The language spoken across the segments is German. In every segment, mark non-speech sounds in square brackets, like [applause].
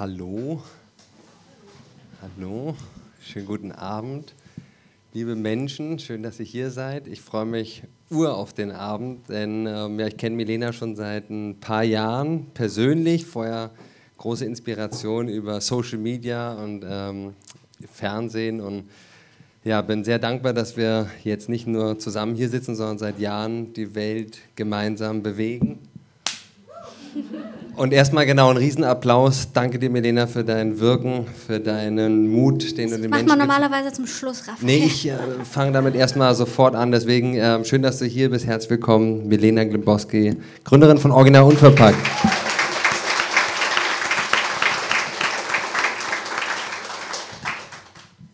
Hallo. Hallo. Schönen guten Abend. Liebe Menschen, schön, dass ihr hier seid. Ich freue mich ur auf den Abend, denn ähm, ja, ich kenne Milena schon seit ein paar Jahren persönlich. Vorher große Inspiration über Social Media und ähm, Fernsehen und ja, bin sehr dankbar, dass wir jetzt nicht nur zusammen hier sitzen, sondern seit Jahren die Welt gemeinsam bewegen. Und erstmal genau einen Riesenapplaus. Danke dir, Milena, für dein Wirken, für deinen Mut, den das du den macht Menschen man normalerweise zum Schluss, Raphael. Nee, ich äh, fange damit erstmal sofort an. Deswegen äh, schön, dass du hier bist. Herzlich willkommen, Milena Glimbowski, Gründerin von Original Unverpackt.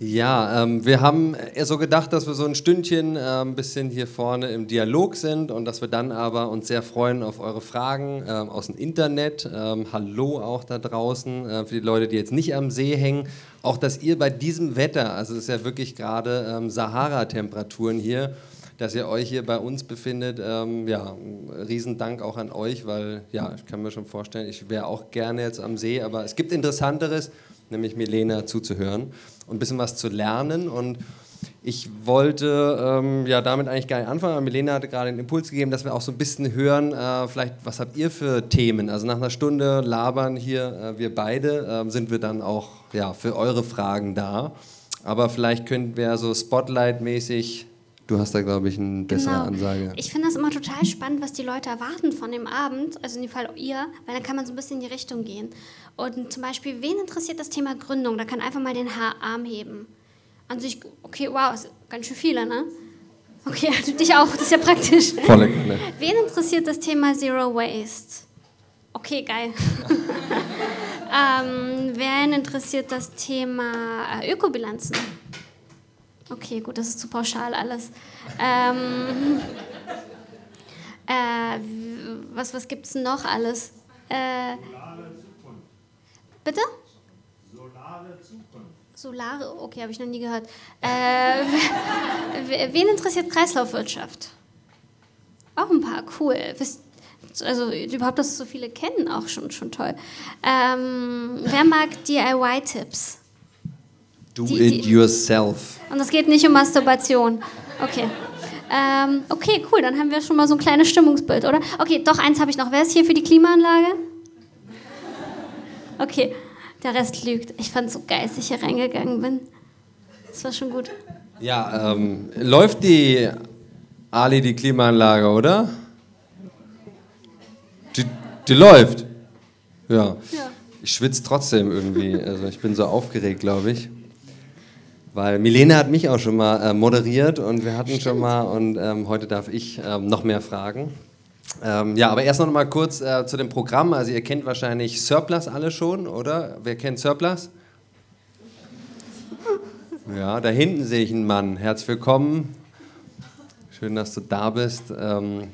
Ja, ähm, wir haben eher so gedacht, dass wir so ein Stündchen äh, ein bisschen hier vorne im Dialog sind und dass wir dann aber uns sehr freuen auf eure Fragen äh, aus dem Internet. Ähm, hallo auch da draußen äh, für die Leute, die jetzt nicht am See hängen. Auch, dass ihr bei diesem Wetter, also es ist ja wirklich gerade ähm, Sahara-Temperaturen hier, dass ihr euch hier bei uns befindet. Ähm, ja, Riesendank auch an euch, weil ja, ich kann mir schon vorstellen, ich wäre auch gerne jetzt am See, aber es gibt Interessanteres, nämlich Milena zuzuhören und ein bisschen was zu lernen. Und ich wollte ähm, ja damit eigentlich gar nicht anfangen, aber Milena hatte gerade den Impuls gegeben, dass wir auch so ein bisschen hören, äh, vielleicht, was habt ihr für Themen? Also nach einer Stunde labern hier, äh, wir beide, äh, sind wir dann auch ja, für eure Fragen da. Aber vielleicht könnten wir so Spotlight-mäßig Du hast da, glaube ich, eine bessere genau. Ansage. Ich finde das immer total spannend, was die Leute erwarten von dem Abend, also in dem Fall ihr, weil dann kann man so ein bisschen in die Richtung gehen. Und zum Beispiel, wen interessiert das Thema Gründung? Da kann einfach mal den Arm heben. An sich, okay, wow, ist ganz schön viele, ne? Okay, also dich auch, das ist ja praktisch. Volle ne? Wen interessiert das Thema Zero Waste? Okay, geil. [laughs] ähm, wen interessiert das Thema äh, Ökobilanzen? Okay, gut, das ist zu pauschal alles. Ähm, [laughs] äh, was was gibt es noch alles? Äh. Bitte? Solare Zukunft. Solare, okay, habe ich noch nie gehört. Äh, [laughs] wen interessiert Kreislaufwirtschaft? Auch ein paar, cool. Also überhaupt, dass so viele kennen, auch schon, schon toll. Ähm, wer mag DIY-Tipps? Do die, it yourself. Und es geht nicht um Masturbation. Okay. Ähm, okay, cool, dann haben wir schon mal so ein kleines Stimmungsbild, oder? Okay, doch, eins habe ich noch. Wer ist hier für die Klimaanlage? Okay, der Rest lügt. Ich fand es so geil, als ich hier reingegangen bin. Das war schon gut. Ja, ähm, läuft die Ali, die Klimaanlage, oder? Die, die läuft. Ja. ja. Ich schwitze trotzdem irgendwie. Also ich bin so aufgeregt, glaube ich. Weil Milene hat mich auch schon mal äh, moderiert und wir hatten Stimmt. schon mal und ähm, heute darf ich ähm, noch mehr fragen. Ähm, ja, aber erst noch mal kurz äh, zu dem Programm. Also ihr kennt wahrscheinlich Surplus alle schon, oder? Wer kennt Surplus? Ja, da hinten sehe ich einen Mann. Herzlich willkommen. Schön, dass du da bist. Ähm,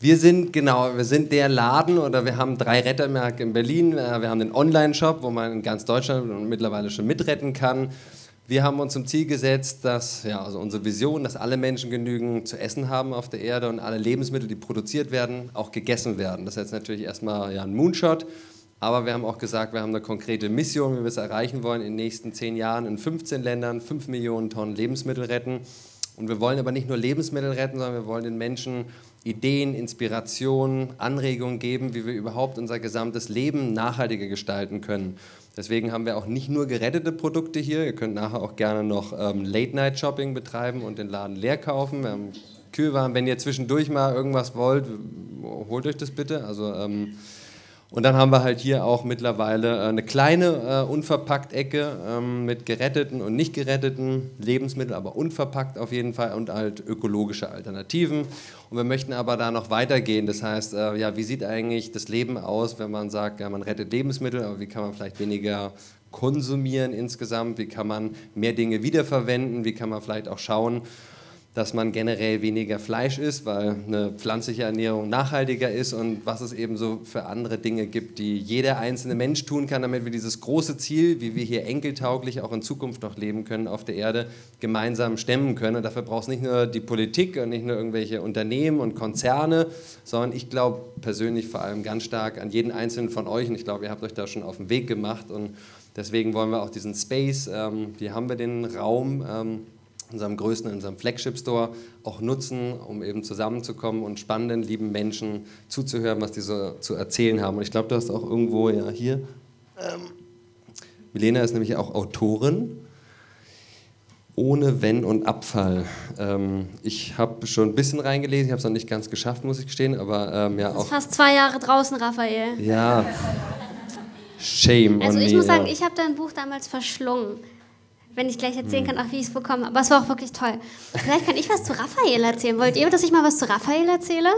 wir sind genau, wir sind der Laden oder wir haben drei Rettermärkte in Berlin. Äh, wir haben den Online-Shop, wo man in ganz Deutschland mittlerweile schon mitretten kann. Wir haben uns zum Ziel gesetzt, dass ja, also unsere Vision, dass alle Menschen genügend zu essen haben auf der Erde und alle Lebensmittel, die produziert werden, auch gegessen werden. Das ist jetzt natürlich erstmal ja, ein Moonshot, aber wir haben auch gesagt, wir haben eine konkrete Mission, wie wir es erreichen wollen, in den nächsten zehn Jahren in 15 Ländern 5 Millionen Tonnen Lebensmittel retten. Und wir wollen aber nicht nur Lebensmittel retten, sondern wir wollen den Menschen Ideen, Inspirationen, Anregungen geben, wie wir überhaupt unser gesamtes Leben nachhaltiger gestalten können. Deswegen haben wir auch nicht nur gerettete Produkte hier. Ihr könnt nachher auch gerne noch ähm, Late-Night-Shopping betreiben und den Laden leer kaufen. Wir haben Kühlwaren. Wenn ihr zwischendurch mal irgendwas wollt, holt euch das bitte. Also ähm, und dann haben wir halt hier auch mittlerweile äh, eine kleine äh, Unverpackt-Ecke ähm, mit geretteten und nicht geretteten Lebensmitteln, aber unverpackt auf jeden Fall und halt ökologische Alternativen. Und wir möchten aber da noch weitergehen. Das heißt, äh, ja, wie sieht eigentlich das Leben aus, wenn man sagt, ja, man rettet Lebensmittel, aber wie kann man vielleicht weniger konsumieren insgesamt? Wie kann man mehr Dinge wiederverwenden? Wie kann man vielleicht auch schauen, dass man generell weniger Fleisch isst, weil eine pflanzliche Ernährung nachhaltiger ist und was es eben so für andere Dinge gibt, die jeder einzelne Mensch tun kann, damit wir dieses große Ziel, wie wir hier enkeltauglich auch in Zukunft noch leben können auf der Erde, gemeinsam stemmen können. Und dafür braucht es nicht nur die Politik und nicht nur irgendwelche Unternehmen und Konzerne, sondern ich glaube persönlich vor allem ganz stark an jeden einzelnen von euch und ich glaube, ihr habt euch da schon auf den Weg gemacht und deswegen wollen wir auch diesen Space, ähm, hier haben wir den Raum, ähm, unserem größten, unserem Flagship-Store auch nutzen, um eben zusammenzukommen und spannenden, lieben Menschen zuzuhören, was die so zu erzählen haben. Und ich glaube, du hast auch irgendwo ja hier. Ähm, Milena ist nämlich auch Autorin. Ohne Wenn und Abfall. Ähm, ich habe schon ein bisschen reingelesen, ich habe es noch nicht ganz geschafft, muss ich gestehen, aber ähm, ja auch. fast zwei Jahre draußen, Raphael. Ja. Shame. Also ich me, muss sagen, ja. ich habe dein Buch damals verschlungen wenn ich gleich erzählen kann, auch wie ich es bekomme. Aber es war auch wirklich toll. Vielleicht kann ich was zu Raphael erzählen. Wollt ihr, dass ich mal was zu Raphael erzähle?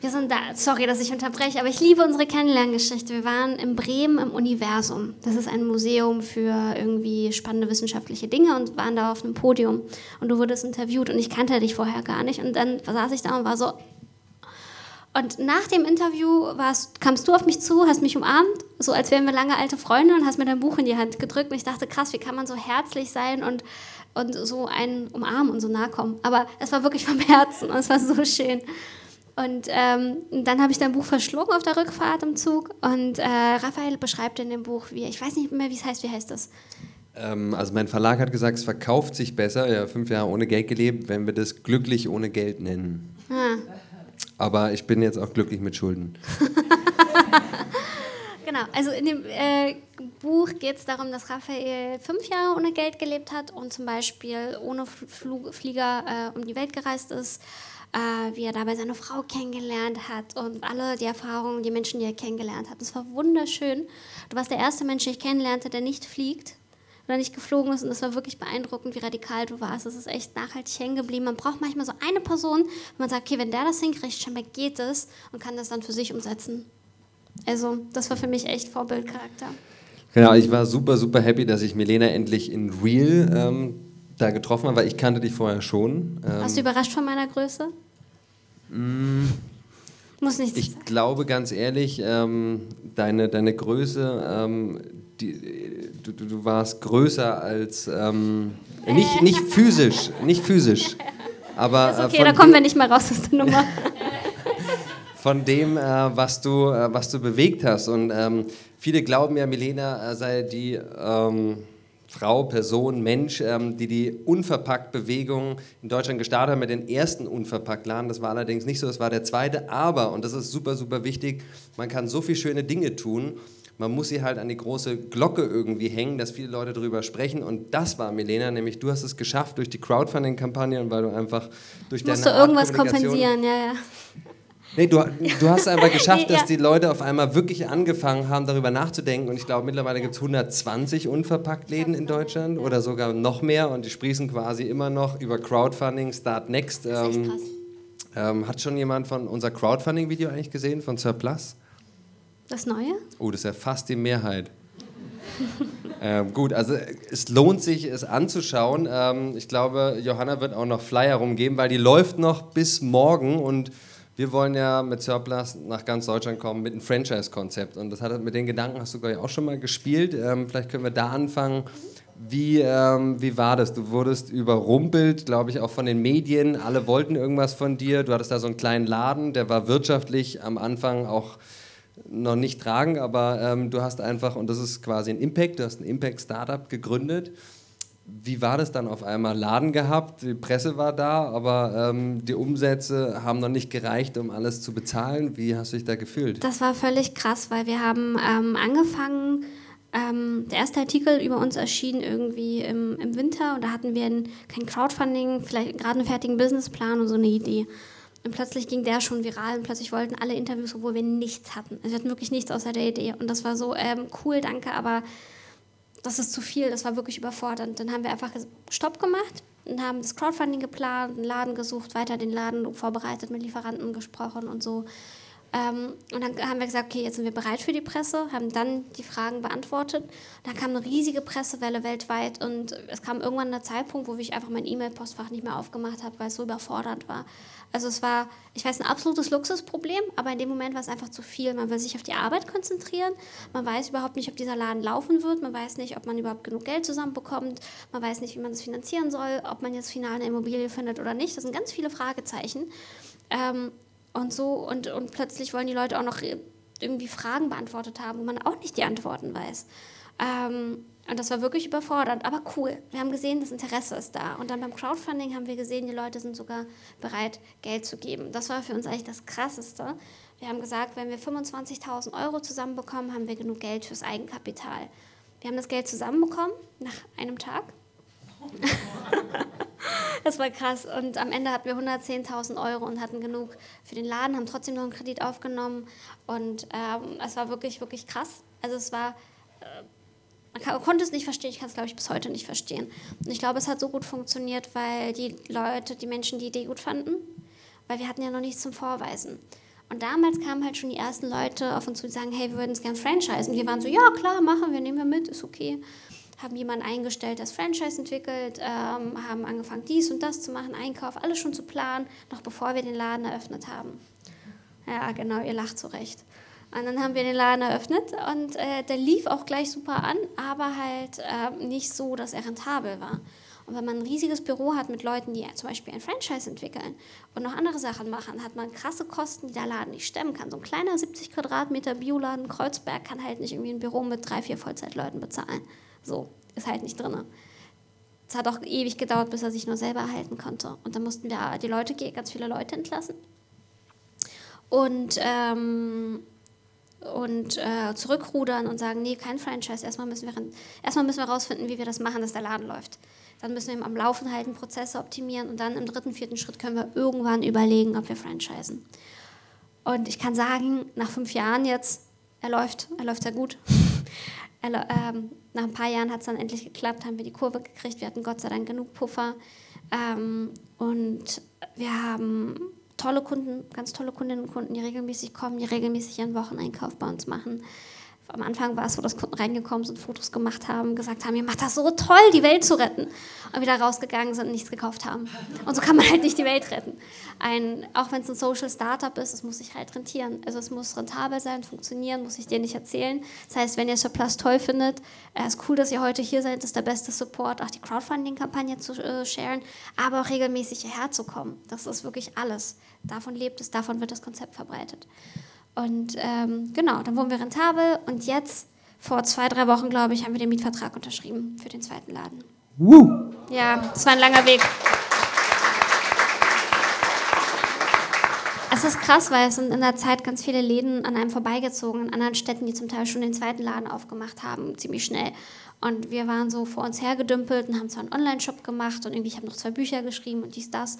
Wir sind da, sorry, dass ich unterbreche, aber ich liebe unsere Kennenlerngeschichte. Wir waren in Bremen im Universum. Das ist ein Museum für irgendwie spannende wissenschaftliche Dinge und waren da auf einem Podium. Und du wurdest interviewt und ich kannte dich vorher gar nicht. Und dann saß ich da und war so, und nach dem Interview warst, kamst du auf mich zu, hast mich umarmt, so als wären wir lange alte Freunde und hast mir dein Buch in die Hand gedrückt. Und ich dachte, krass, wie kann man so herzlich sein und, und so einen umarmen und so nahe kommen. Aber es war wirklich vom [laughs] Herzen und es war so schön. Und ähm, dann habe ich dein Buch verschlungen auf der Rückfahrt im Zug. Und äh, Raphael beschreibt in dem Buch, wie, ich weiß nicht mehr, wie es heißt, wie heißt das? Ähm, also mein Verlag hat gesagt, es verkauft sich besser, ja, fünf Jahre ohne Geld gelebt, wenn wir das glücklich ohne Geld nennen. Ah. Aber ich bin jetzt auch glücklich mit Schulden. [laughs] genau, also in dem äh, Buch geht es darum, dass Raphael fünf Jahre ohne Geld gelebt hat und zum Beispiel ohne Flug Flieger äh, um die Welt gereist ist. Äh, wie er dabei seine Frau kennengelernt hat und alle die Erfahrungen, die Menschen, die er kennengelernt hat. Das war wunderschön. Du warst der erste Mensch, den ich kennenlernte, der nicht fliegt oder nicht geflogen ist. Und es war wirklich beeindruckend, wie radikal du warst. Es ist echt nachhaltig hängen geblieben. Man braucht manchmal so eine Person, wo man sagt, okay, wenn der das hinkriegt, scheinbar geht es und kann das dann für sich umsetzen. Also, das war für mich echt Vorbildcharakter. Genau, ich war super, super happy, dass ich Milena endlich in Real ähm, da getroffen habe, weil ich kannte dich vorher schon. Ähm, Warst du überrascht von meiner Größe? Mm, Muss nicht Ich sagen. glaube ganz ehrlich, ähm, deine, deine Größe, ähm, die, du, du, warst größer als ähm, nicht, nicht physisch, [laughs] nicht physisch. Aber, ist äh, okay, da kommen wir nicht mal raus aus der Nummer. [laughs] von dem, äh, was, du, äh, was du bewegt hast. Und ähm, viele glauben ja, Milena äh, sei die ähm, Frau, Person, Mensch, ähm, die die Unverpackt-Bewegung in Deutschland gestartet hat mit den ersten Unverpackt-Laden. Das war allerdings nicht so, das war der zweite. Aber, und das ist super, super wichtig, man kann so viele schöne Dinge tun man muss sie halt an die große Glocke irgendwie hängen, dass viele Leute darüber sprechen. Und das war Milena, nämlich du hast es geschafft durch die Crowdfunding-Kampagne und weil du einfach durch deine Musst du irgendwas kompensieren, ja, ja. Nee, du, du hast einfach [laughs] geschafft, dass die Leute auf einmal wirklich angefangen haben, darüber nachzudenken. Und ich glaube, mittlerweile gibt es 120 Unverpackt-Läden in Deutschland oder sogar noch mehr. Und die sprießen quasi immer noch über Crowdfunding, Start Next. Ähm, das ist echt ähm, krass. Ähm, hat schon jemand von unser Crowdfunding-Video eigentlich gesehen, von Surplus? Das Neue? Oh, das ist ja fast die Mehrheit. [laughs] ähm, gut, also es lohnt sich, es anzuschauen. Ähm, ich glaube, Johanna wird auch noch Flyer rumgeben, weil die läuft noch bis morgen und wir wollen ja mit Surplus nach ganz Deutschland kommen mit einem Franchise-Konzept. Und das hat mit den Gedanken hast du glaube ich auch schon mal gespielt. Ähm, vielleicht können wir da anfangen. Wie, ähm, wie war das? Du wurdest überrumpelt, glaube ich, auch von den Medien. Alle wollten irgendwas von dir. Du hattest da so einen kleinen Laden, der war wirtschaftlich am Anfang auch noch nicht tragen, aber ähm, du hast einfach, und das ist quasi ein Impact, du hast ein Impact-Startup gegründet. Wie war das dann auf einmal? Laden gehabt, die Presse war da, aber ähm, die Umsätze haben noch nicht gereicht, um alles zu bezahlen. Wie hast du dich da gefühlt? Das war völlig krass, weil wir haben ähm, angefangen, ähm, der erste Artikel über uns erschien irgendwie im, im Winter und da hatten wir ein, kein Crowdfunding, vielleicht gerade einen fertigen Businessplan und so eine Idee. Und plötzlich ging der schon viral und plötzlich wollten alle Interviews, obwohl wir nichts hatten. Also wir hatten wirklich nichts außer der Idee. Und das war so, ähm, cool, danke, aber das ist zu viel, das war wirklich überfordernd. Dann haben wir einfach Stopp gemacht und haben das Crowdfunding geplant, einen Laden gesucht, weiter den Laden vorbereitet, mit Lieferanten gesprochen und so. Ähm, und dann haben wir gesagt, okay, jetzt sind wir bereit für die Presse, haben dann die Fragen beantwortet. Dann kam eine riesige Pressewelle weltweit und es kam irgendwann ein Zeitpunkt, wo ich einfach mein E-Mail-Postfach nicht mehr aufgemacht habe, weil es so überfordernd war. Also es war, ich weiß, ein absolutes Luxusproblem, aber in dem Moment war es einfach zu viel. Man will sich auf die Arbeit konzentrieren, man weiß überhaupt nicht, ob dieser Laden laufen wird, man weiß nicht, ob man überhaupt genug Geld zusammenbekommt, man weiß nicht, wie man das finanzieren soll, ob man jetzt final eine Immobilie findet oder nicht. Das sind ganz viele Fragezeichen. Ähm, und so, und, und plötzlich wollen die Leute auch noch irgendwie Fragen beantwortet haben, wo man auch nicht die Antworten weiß. Ähm, und das war wirklich überfordernd, aber cool. Wir haben gesehen, das Interesse ist da. Und dann beim Crowdfunding haben wir gesehen, die Leute sind sogar bereit, Geld zu geben. Das war für uns eigentlich das Krasseste. Wir haben gesagt, wenn wir 25.000 Euro zusammenbekommen, haben wir genug Geld fürs Eigenkapital. Wir haben das Geld zusammenbekommen nach einem Tag. [laughs] das war krass. Und am Ende hatten wir 110.000 Euro und hatten genug für den Laden, haben trotzdem noch einen Kredit aufgenommen. Und ähm, es war wirklich, wirklich krass. Also es war, äh, man konnte es nicht verstehen, ich kann es, glaube ich, bis heute nicht verstehen. Und ich glaube, es hat so gut funktioniert, weil die Leute, die Menschen die Idee gut fanden, weil wir hatten ja noch nichts zum Vorweisen. Und damals kamen halt schon die ersten Leute auf uns zu, die sagen, hey, wir würden es gerne franchisen. Wir waren so, ja, klar, machen wir, nehmen wir mit, ist okay haben jemanden eingestellt, das Franchise entwickelt, ähm, haben angefangen, dies und das zu machen, Einkauf, alles schon zu planen, noch bevor wir den Laden eröffnet haben. Ja, genau, ihr lacht zurecht. Und dann haben wir den Laden eröffnet und äh, der lief auch gleich super an, aber halt äh, nicht so, dass er rentabel war. Und wenn man ein riesiges Büro hat mit Leuten, die zum Beispiel ein Franchise entwickeln und noch andere Sachen machen, hat man krasse Kosten, die der Laden nicht stemmen kann. So ein kleiner 70 Quadratmeter Bioladen Kreuzberg kann halt nicht irgendwie ein Büro mit drei, vier Vollzeitleuten bezahlen. So, ist halt nicht drin. Es hat auch ewig gedauert, bis er sich nur selber erhalten konnte. Und dann mussten wir die Leute, ganz viele Leute entlassen. Und, ähm, und äh, zurückrudern und sagen, nee, kein Franchise. Erstmal müssen, wir, erstmal müssen wir rausfinden, wie wir das machen, dass der Laden läuft. Dann müssen wir ihn am Laufen halten, Prozesse optimieren und dann im dritten, vierten Schritt können wir irgendwann überlegen, ob wir franchisen. Und ich kann sagen, nach fünf Jahren jetzt, er läuft, er läuft sehr gut. [laughs] er, ähm, nach ein paar Jahren hat es dann endlich geklappt, haben wir die Kurve gekriegt. Wir hatten Gott sei Dank genug Puffer. Ähm, und wir haben tolle Kunden, ganz tolle Kundinnen und Kunden, die regelmäßig kommen, die regelmäßig ihren Wocheneinkauf bei uns machen am Anfang war es so, dass Kunden reingekommen sind, Fotos gemacht haben, gesagt haben, ihr macht das so toll, die Welt zu retten. Und wieder rausgegangen sind und nichts gekauft haben. Und so kann man halt nicht die Welt retten. Ein, auch wenn es ein Social Startup ist, es muss sich halt rentieren. Also es muss rentabel sein, funktionieren, muss ich dir nicht erzählen. Das heißt, wenn ihr Surplus toll findet, es äh, ist cool, dass ihr heute hier seid, ist der beste Support, auch die Crowdfunding-Kampagne zu äh, sharen, aber auch regelmäßig hierher zu kommen. Das ist wirklich alles. Davon lebt es, davon wird das Konzept verbreitet. Und ähm, genau, dann wurden wir rentabel und jetzt, vor zwei, drei Wochen, glaube ich, haben wir den Mietvertrag unterschrieben für den zweiten Laden. Woo. Ja, das war ein langer Weg. Es ist krass, weil es sind in der Zeit ganz viele Läden an einem vorbeigezogen, in anderen Städten, die zum Teil schon den zweiten Laden aufgemacht haben, ziemlich schnell. Und wir waren so vor uns hergedümpelt und haben zwar einen Online-Shop gemacht und irgendwie, ich habe noch zwei Bücher geschrieben und dies, das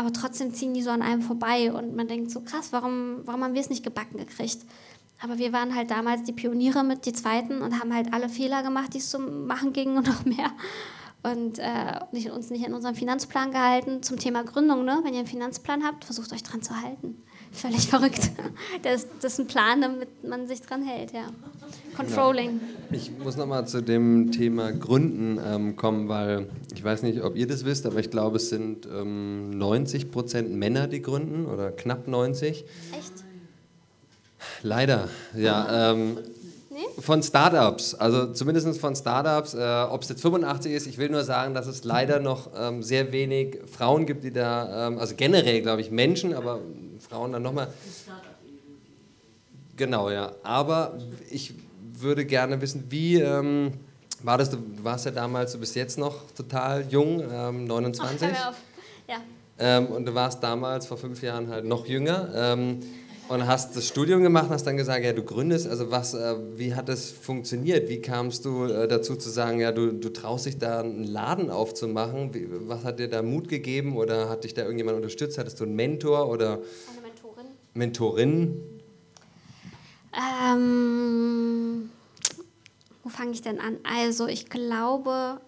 aber trotzdem ziehen die so an einem vorbei und man denkt so krass, warum, warum haben wir es nicht gebacken gekriegt? Aber wir waren halt damals die Pioniere mit, die Zweiten und haben halt alle Fehler gemacht, die es zu machen ging und noch mehr. Und äh, nicht, uns nicht in unserem Finanzplan gehalten. Zum Thema Gründung, ne? wenn ihr einen Finanzplan habt, versucht euch dran zu halten. Völlig verrückt. Das, das ist ein Plan, damit man sich dran hält, ja. Controlling. Ja. Ich muss nochmal zu dem Thema Gründen ähm, kommen, weil ich weiß nicht, ob ihr das wisst, aber ich glaube, es sind ähm, 90 Prozent Männer, die gründen oder knapp 90. Echt? Leider, ja. Ähm, nee? Von Startups, also zumindest von Startups. Äh, ob es jetzt 85 ist, ich will nur sagen, dass es leider noch ähm, sehr wenig Frauen gibt, die da, ähm, also generell glaube ich Menschen, aber Frauen dann nochmal. Genau, ja. Aber ich würde gerne wissen, wie ähm, war das? Du warst ja damals, du bist jetzt noch total jung, ähm, 29. Ach, ja. Ähm, und du warst damals vor fünf Jahren halt noch jünger ähm, und hast das Studium gemacht und hast dann gesagt, ja, du gründest. Also was, äh, wie hat das funktioniert? Wie kamst du äh, dazu zu sagen, ja, du, du traust dich da einen Laden aufzumachen? Wie, was hat dir da Mut gegeben oder hat dich da irgendjemand unterstützt? Hattest du einen Mentor oder eine Mentorin? Mentorin? Ähm, wo fange ich denn an? Also ich glaube,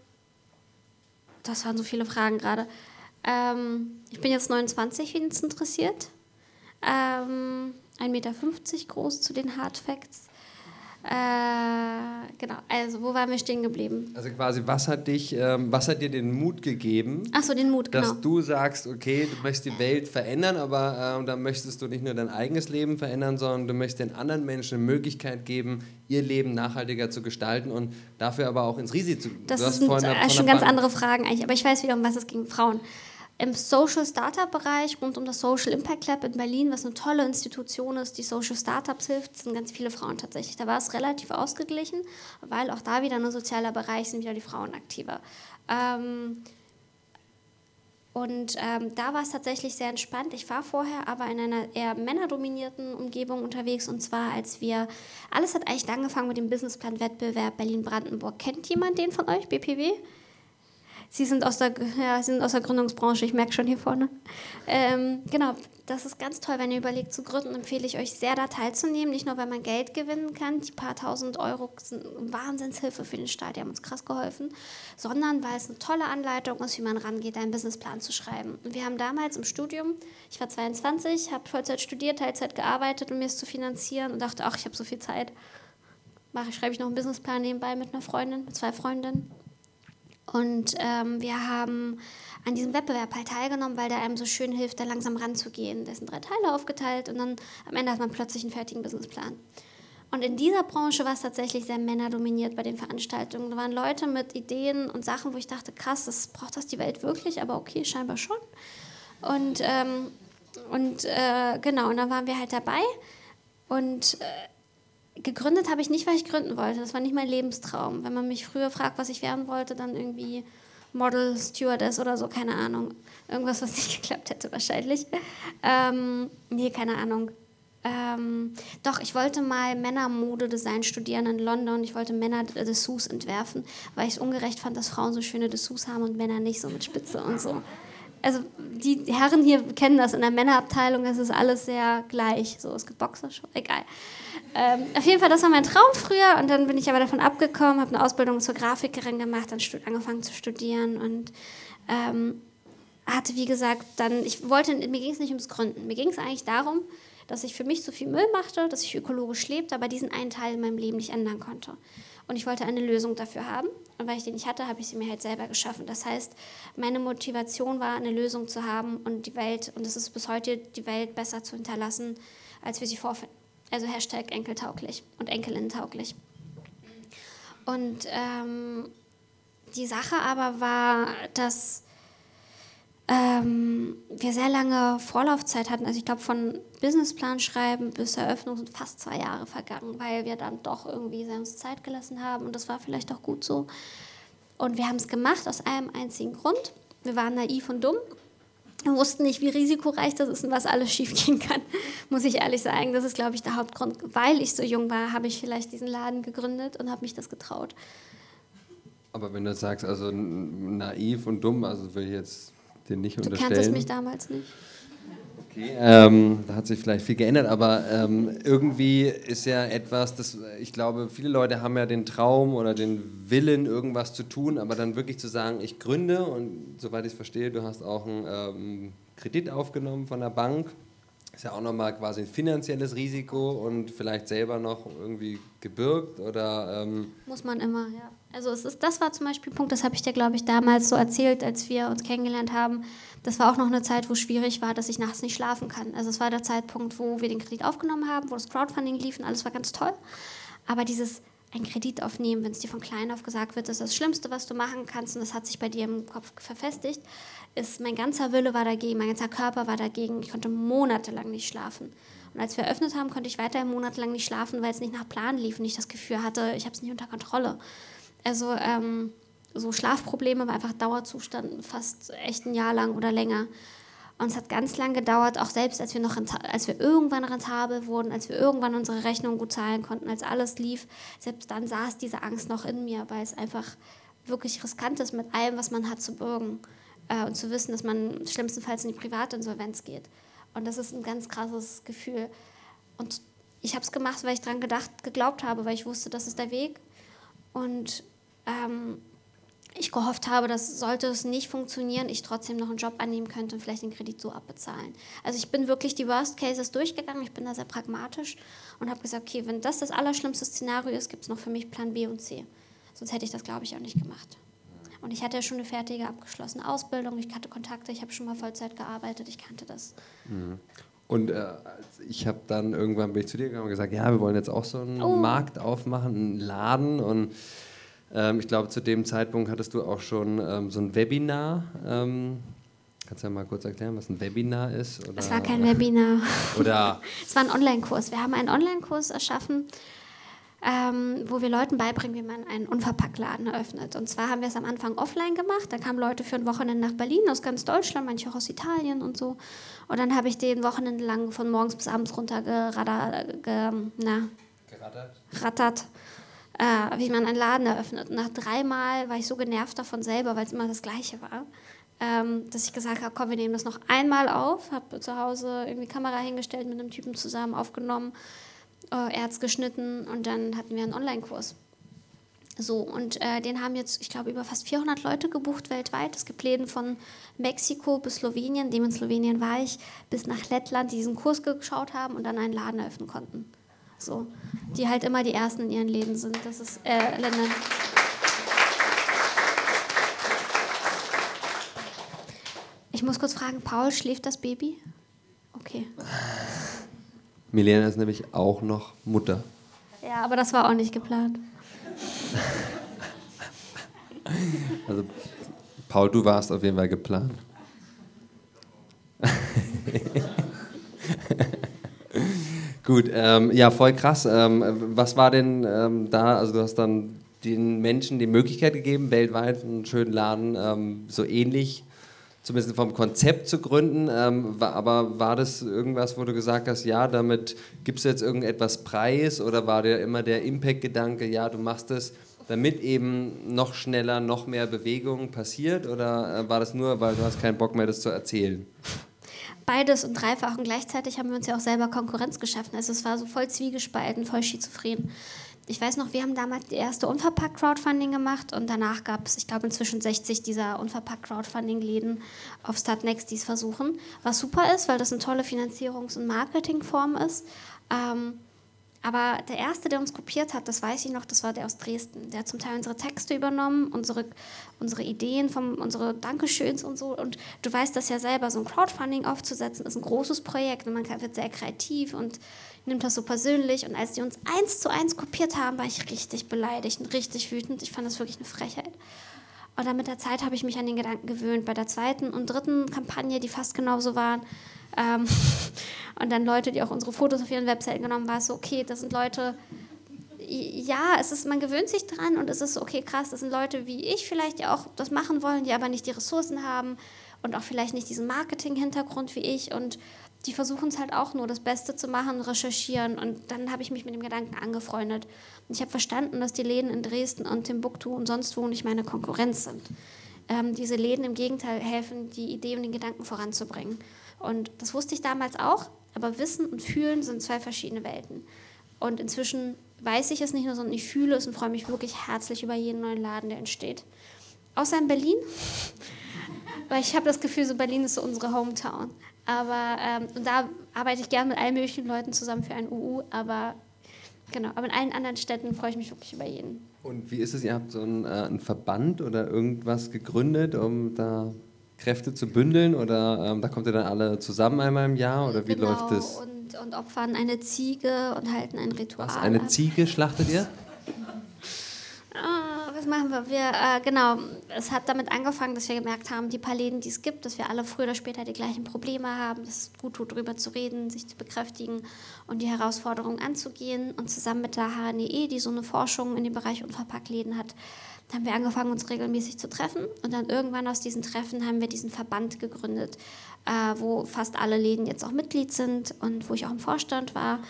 das waren so viele Fragen gerade. Ähm, ich bin jetzt 29, wenn es interessiert. Ähm, 1,50 Meter groß zu den Hard Facts. Äh, genau, also wo waren wir stehen geblieben? Also quasi, was hat dich, ähm, was hat dir den Mut gegeben? Ach so, den Mut, dass genau. du sagst, okay, du möchtest die Welt verändern, aber äh, dann möchtest du nicht nur dein eigenes Leben verändern, sondern du möchtest den anderen Menschen eine Möglichkeit geben, ihr Leben nachhaltiger zu gestalten und dafür aber auch ins Risiko zu. Das du hast sind äh, schon ganz andere Fragen eigentlich, aber ich weiß wieder, um was es ging. Frauen. Im Social Startup Bereich rund um das Social Impact Lab in Berlin, was eine tolle Institution ist, die Social Startups hilft, sind ganz viele Frauen tatsächlich. Da war es relativ ausgeglichen, weil auch da wieder ein sozialer Bereich sind wieder die Frauen aktiver. Ähm, und ähm, da war es tatsächlich sehr entspannt. Ich war vorher aber in einer eher männerdominierten Umgebung unterwegs. Und zwar, als wir, alles hat eigentlich angefangen mit dem Businessplan-Wettbewerb Berlin-Brandenburg. Kennt jemand den von euch, BPW? Sie sind aus der, ja, sind aus der Gründungsbranche, ich merke schon hier vorne. Ähm, genau, das ist ganz toll, wenn ihr überlegt zu gründen, empfehle ich euch sehr, da teilzunehmen. Nicht nur, weil man Geld gewinnen kann, die paar tausend Euro sind Wahnsinnshilfe für den Staat, die haben uns krass geholfen, sondern weil es eine tolle Anleitung ist, wie man rangeht, einen Businessplan zu schreiben. Und wir haben damals im Studium, ich war 22, habe Vollzeit studiert, Teilzeit gearbeitet, um mir es zu finanzieren und dachte, ach, ich habe so viel Zeit. Mache, schreibe ich noch einen Businessplan nebenbei mit einer Freundin, mit zwei Freundinnen. Und ähm, wir haben an diesem Wettbewerb halt teilgenommen, weil der einem so schön hilft, da langsam ranzugehen. Ist in drei Teile aufgeteilt und dann am Ende hat man plötzlich einen fertigen Businessplan. Und in dieser Branche war es tatsächlich sehr männerdominiert bei den Veranstaltungen. Da waren Leute mit Ideen und Sachen, wo ich dachte, krass, das braucht das die Welt wirklich, aber okay, scheinbar schon. Und, ähm, und äh, genau, und dann waren wir halt dabei. Und äh, gegründet habe ich nicht, weil ich gründen wollte. Das war nicht mein Lebenstraum. Wenn man mich früher fragt, was ich werden wollte, dann irgendwie Model, Stewardess oder so, keine Ahnung. Irgendwas, was [laughs] nicht geklappt hätte wahrscheinlich. Ähm, nee, keine Ahnung. Ähm, doch, ich wollte mal Männermodedesign studieren in London. Ich wollte Männer-Dessous entwerfen, weil ich es ungerecht fand, dass Frauen so schöne Dessous haben und Männer nicht so mit Spitze und so. Also die Herren hier kennen das in der Männerabteilung, es ist alles sehr gleich. So, es gibt Boxershorts, egal. Ähm, auf jeden Fall, das war mein Traum früher und dann bin ich aber davon abgekommen, habe eine Ausbildung zur Grafikerin gemacht, dann angefangen zu studieren und ähm, hatte, wie gesagt, dann, ich wollte, mir ging es nicht ums Gründen, mir ging es eigentlich darum, dass ich für mich so viel Müll machte, dass ich ökologisch lebte, aber diesen einen Teil in meinem Leben nicht ändern konnte. Und ich wollte eine Lösung dafür haben. Und weil ich die nicht hatte, habe ich sie mir halt selber geschaffen. Das heißt, meine Motivation war, eine Lösung zu haben und die Welt, und es ist bis heute, die Welt besser zu hinterlassen, als wir sie vorfinden. Also Hashtag enkeltauglich und Enkelinnentauglich. Und ähm, die Sache aber war, dass ähm, wir sehr lange Vorlaufzeit hatten. Also ich glaube, von Businessplan schreiben bis Eröffnung sind fast zwei Jahre vergangen, weil wir dann doch irgendwie uns Zeit gelassen haben und das war vielleicht auch gut so. Und wir haben es gemacht aus einem einzigen Grund. Wir waren naiv und dumm. Wir wussten nicht, wie risikoreich das ist und was alles schiefgehen kann, [laughs] muss ich ehrlich sagen. Das ist, glaube ich, der Hauptgrund. Weil ich so jung war, habe ich vielleicht diesen Laden gegründet und habe mich das getraut. Aber wenn du sagst, also naiv und dumm, also will ich jetzt dir nicht Du unterstellen. kanntest mich damals nicht. Okay, ähm, da hat sich vielleicht viel geändert, aber ähm, irgendwie ist ja etwas, das ich glaube, viele Leute haben ja den Traum oder den Willen, irgendwas zu tun, aber dann wirklich zu sagen, ich gründe und soweit ich es verstehe, du hast auch einen ähm, Kredit aufgenommen von der Bank. Ist ja auch nochmal quasi ein finanzielles Risiko und vielleicht selber noch irgendwie gebürgt oder ähm, Muss man immer, ja. Also es ist, das war zum Beispiel ein Punkt, das habe ich dir, glaube ich, damals so erzählt, als wir uns kennengelernt haben. Das war auch noch eine Zeit, wo schwierig war, dass ich nachts nicht schlafen kann. Also es war der Zeitpunkt, wo wir den Kredit aufgenommen haben, wo das Crowdfunding lief und alles war ganz toll. Aber dieses ein Kredit aufnehmen, wenn es dir von klein auf gesagt wird, das ist das Schlimmste, was du machen kannst und das hat sich bei dir im Kopf verfestigt, ist mein ganzer Wille war dagegen, mein ganzer Körper war dagegen. Ich konnte monatelang nicht schlafen. Und als wir eröffnet haben, konnte ich weiterhin monatelang nicht schlafen, weil es nicht nach Plan lief und ich das Gefühl hatte, ich habe es nicht unter Kontrolle. Also ähm, so Schlafprobleme war einfach Dauerzustand, fast echt ein Jahr lang oder länger. Und es hat ganz lang gedauert, auch selbst als wir noch als wir irgendwann rentabel wurden, als wir irgendwann unsere Rechnung gut zahlen konnten, als alles lief, selbst dann saß diese Angst noch in mir, weil es einfach wirklich riskant ist, mit allem, was man hat, zu bürgen äh, und zu wissen, dass man schlimmstenfalls in die Privatinsolvenz geht. Und das ist ein ganz krasses Gefühl. Und ich habe es gemacht, weil ich daran gedacht, geglaubt habe, weil ich wusste, das ist der Weg. Und ähm, ich gehofft habe, dass sollte es nicht funktionieren, ich trotzdem noch einen Job annehmen könnte und vielleicht den Kredit so abbezahlen. Also ich bin wirklich die Worst Cases durchgegangen, ich bin da sehr pragmatisch und habe gesagt, okay, wenn das das allerschlimmste Szenario ist, gibt es noch für mich Plan B und C. Sonst hätte ich das, glaube ich, auch nicht gemacht. Und ich hatte ja schon eine fertige abgeschlossene Ausbildung, ich hatte Kontakte, ich habe schon mal Vollzeit gearbeitet, ich kannte das. Mhm. Und äh, ich habe dann irgendwann bin ich zu dir gegangen und gesagt, ja, wir wollen jetzt auch so einen oh. Markt aufmachen, einen Laden und ähm, ich glaube, zu dem Zeitpunkt hattest du auch schon ähm, so ein Webinar. Ähm, kannst du ja mal kurz erklären, was ein Webinar ist? Oder, es war kein Webinar. [laughs] Oder [laughs] es war ein Online-Kurs. Wir haben einen Online-Kurs erschaffen, ähm, wo wir Leuten beibringen, wie man einen Unverpacktladen eröffnet. Und zwar haben wir es am Anfang offline gemacht. Da kamen Leute für ein Wochenende nach Berlin aus ganz Deutschland, manche auch aus Italien und so. Und dann habe ich den Wochenende lang von morgens bis abends runter gerattert. Ge, na, Rattert äh, wie man einen Laden eröffnet. Und nach dreimal war ich so genervt davon selber, weil es immer das Gleiche war, ähm, dass ich gesagt habe, komm, wir nehmen das noch einmal auf. Habe zu Hause irgendwie Kamera hingestellt, mit einem Typen zusammen aufgenommen, äh, Erz geschnitten und dann hatten wir einen Online-Kurs. So, und äh, den haben jetzt, ich glaube, über fast 400 Leute gebucht weltweit. Es gibt Läden von Mexiko bis Slowenien, dem in Slowenien war ich, bis nach Lettland, die diesen Kurs geschaut haben und dann einen Laden eröffnen konnten. So, die halt immer die Ersten in ihren Läden sind. Das ist äh, Ländern. Ich muss kurz fragen, Paul, schläft das Baby? Okay. Milena ist nämlich auch noch Mutter. Ja, aber das war auch nicht geplant. Also, Paul, du warst auf jeden Fall geplant. Gut, ähm, ja, voll krass. Ähm, was war denn ähm, da? Also, du hast dann den Menschen die Möglichkeit gegeben, weltweit einen schönen Laden ähm, so ähnlich, zumindest vom Konzept zu gründen. Ähm, war, aber war das irgendwas, wo du gesagt hast, ja, damit gibst du jetzt irgendetwas preis? Oder war dir immer der Impact-Gedanke, ja, du machst es, damit eben noch schneller, noch mehr Bewegung passiert? Oder äh, war das nur, weil du hast keinen Bock mehr, das zu erzählen? Beides und dreifach und gleichzeitig haben wir uns ja auch selber Konkurrenz geschaffen. Also es war so voll zwiegespalten, voll schizophren. Ich weiß noch, wir haben damals die erste Unverpackt-Crowdfunding gemacht und danach gab es, ich glaube, inzwischen 60 dieser Unverpackt-Crowdfunding-Läden auf Startnext, die es versuchen. Was super ist, weil das eine tolle Finanzierungs- und Marketingform ist. Ähm, aber der erste, der uns kopiert hat, das weiß ich noch, das war der aus Dresden. Der hat zum Teil unsere Texte übernommen, unsere, unsere Ideen, vom, unsere Dankeschöns und so. Und du weißt das ja selber, so ein Crowdfunding aufzusetzen, ist ein großes Projekt und man wird sehr kreativ und nimmt das so persönlich. Und als die uns eins zu eins kopiert haben, war ich richtig beleidigt und richtig wütend. Ich fand das wirklich eine Frechheit. Und dann mit der Zeit habe ich mich an den Gedanken gewöhnt. Bei der zweiten und dritten Kampagne, die fast genauso waren, ähm, [laughs] und dann Leute, die auch unsere Fotos auf ihren Webseiten genommen, war es so, okay, das sind Leute, ja, es ist, man gewöhnt sich dran und es ist okay, krass, das sind Leute wie ich vielleicht, die auch das machen wollen, die aber nicht die Ressourcen haben und auch vielleicht nicht diesen Marketing-Hintergrund wie ich und die versuchen es halt auch nur, das Beste zu machen, recherchieren und dann habe ich mich mit dem Gedanken angefreundet. Ich habe verstanden, dass die Läden in Dresden und Timbuktu und sonst wo nicht meine Konkurrenz sind. Ähm, diese Läden im Gegenteil helfen, die Idee und den Gedanken voranzubringen. Und das wusste ich damals auch, aber Wissen und Fühlen sind zwei verschiedene Welten. Und inzwischen weiß ich es nicht nur, sondern ich fühle es und freue mich wirklich herzlich über jeden neuen Laden, der entsteht. Außer in Berlin, [laughs] weil ich habe das Gefühl, so Berlin ist so unsere Hometown. Aber ähm, da arbeite ich gerne mit allen möglichen Leuten zusammen für ein UU, aber genau, aber in allen anderen Städten freue ich mich wirklich über jeden. Und wie ist es, ihr habt so einen, äh, einen Verband oder irgendwas gegründet, um da Kräfte zu bündeln oder ähm, da kommt ihr dann alle zusammen einmal im Jahr oder wie genau, läuft das? Und, und opfern eine Ziege und halten ein Ritual. Was, eine Ziege schlachtet ihr? Ah, was machen wir? Wir, äh, genau, es hat damit angefangen, dass wir gemerkt haben, die paar Läden, die es gibt, dass wir alle früher oder später die gleichen Probleme haben, dass es gut tut, darüber zu reden, sich zu bekräftigen und die Herausforderungen anzugehen. Und zusammen mit der HNE, die so eine Forschung in dem Bereich Unverpacktläden hat, haben wir angefangen, uns regelmäßig zu treffen. Und dann irgendwann aus diesen Treffen haben wir diesen Verband gegründet, äh, wo fast alle Läden jetzt auch Mitglied sind und wo ich auch im Vorstand war.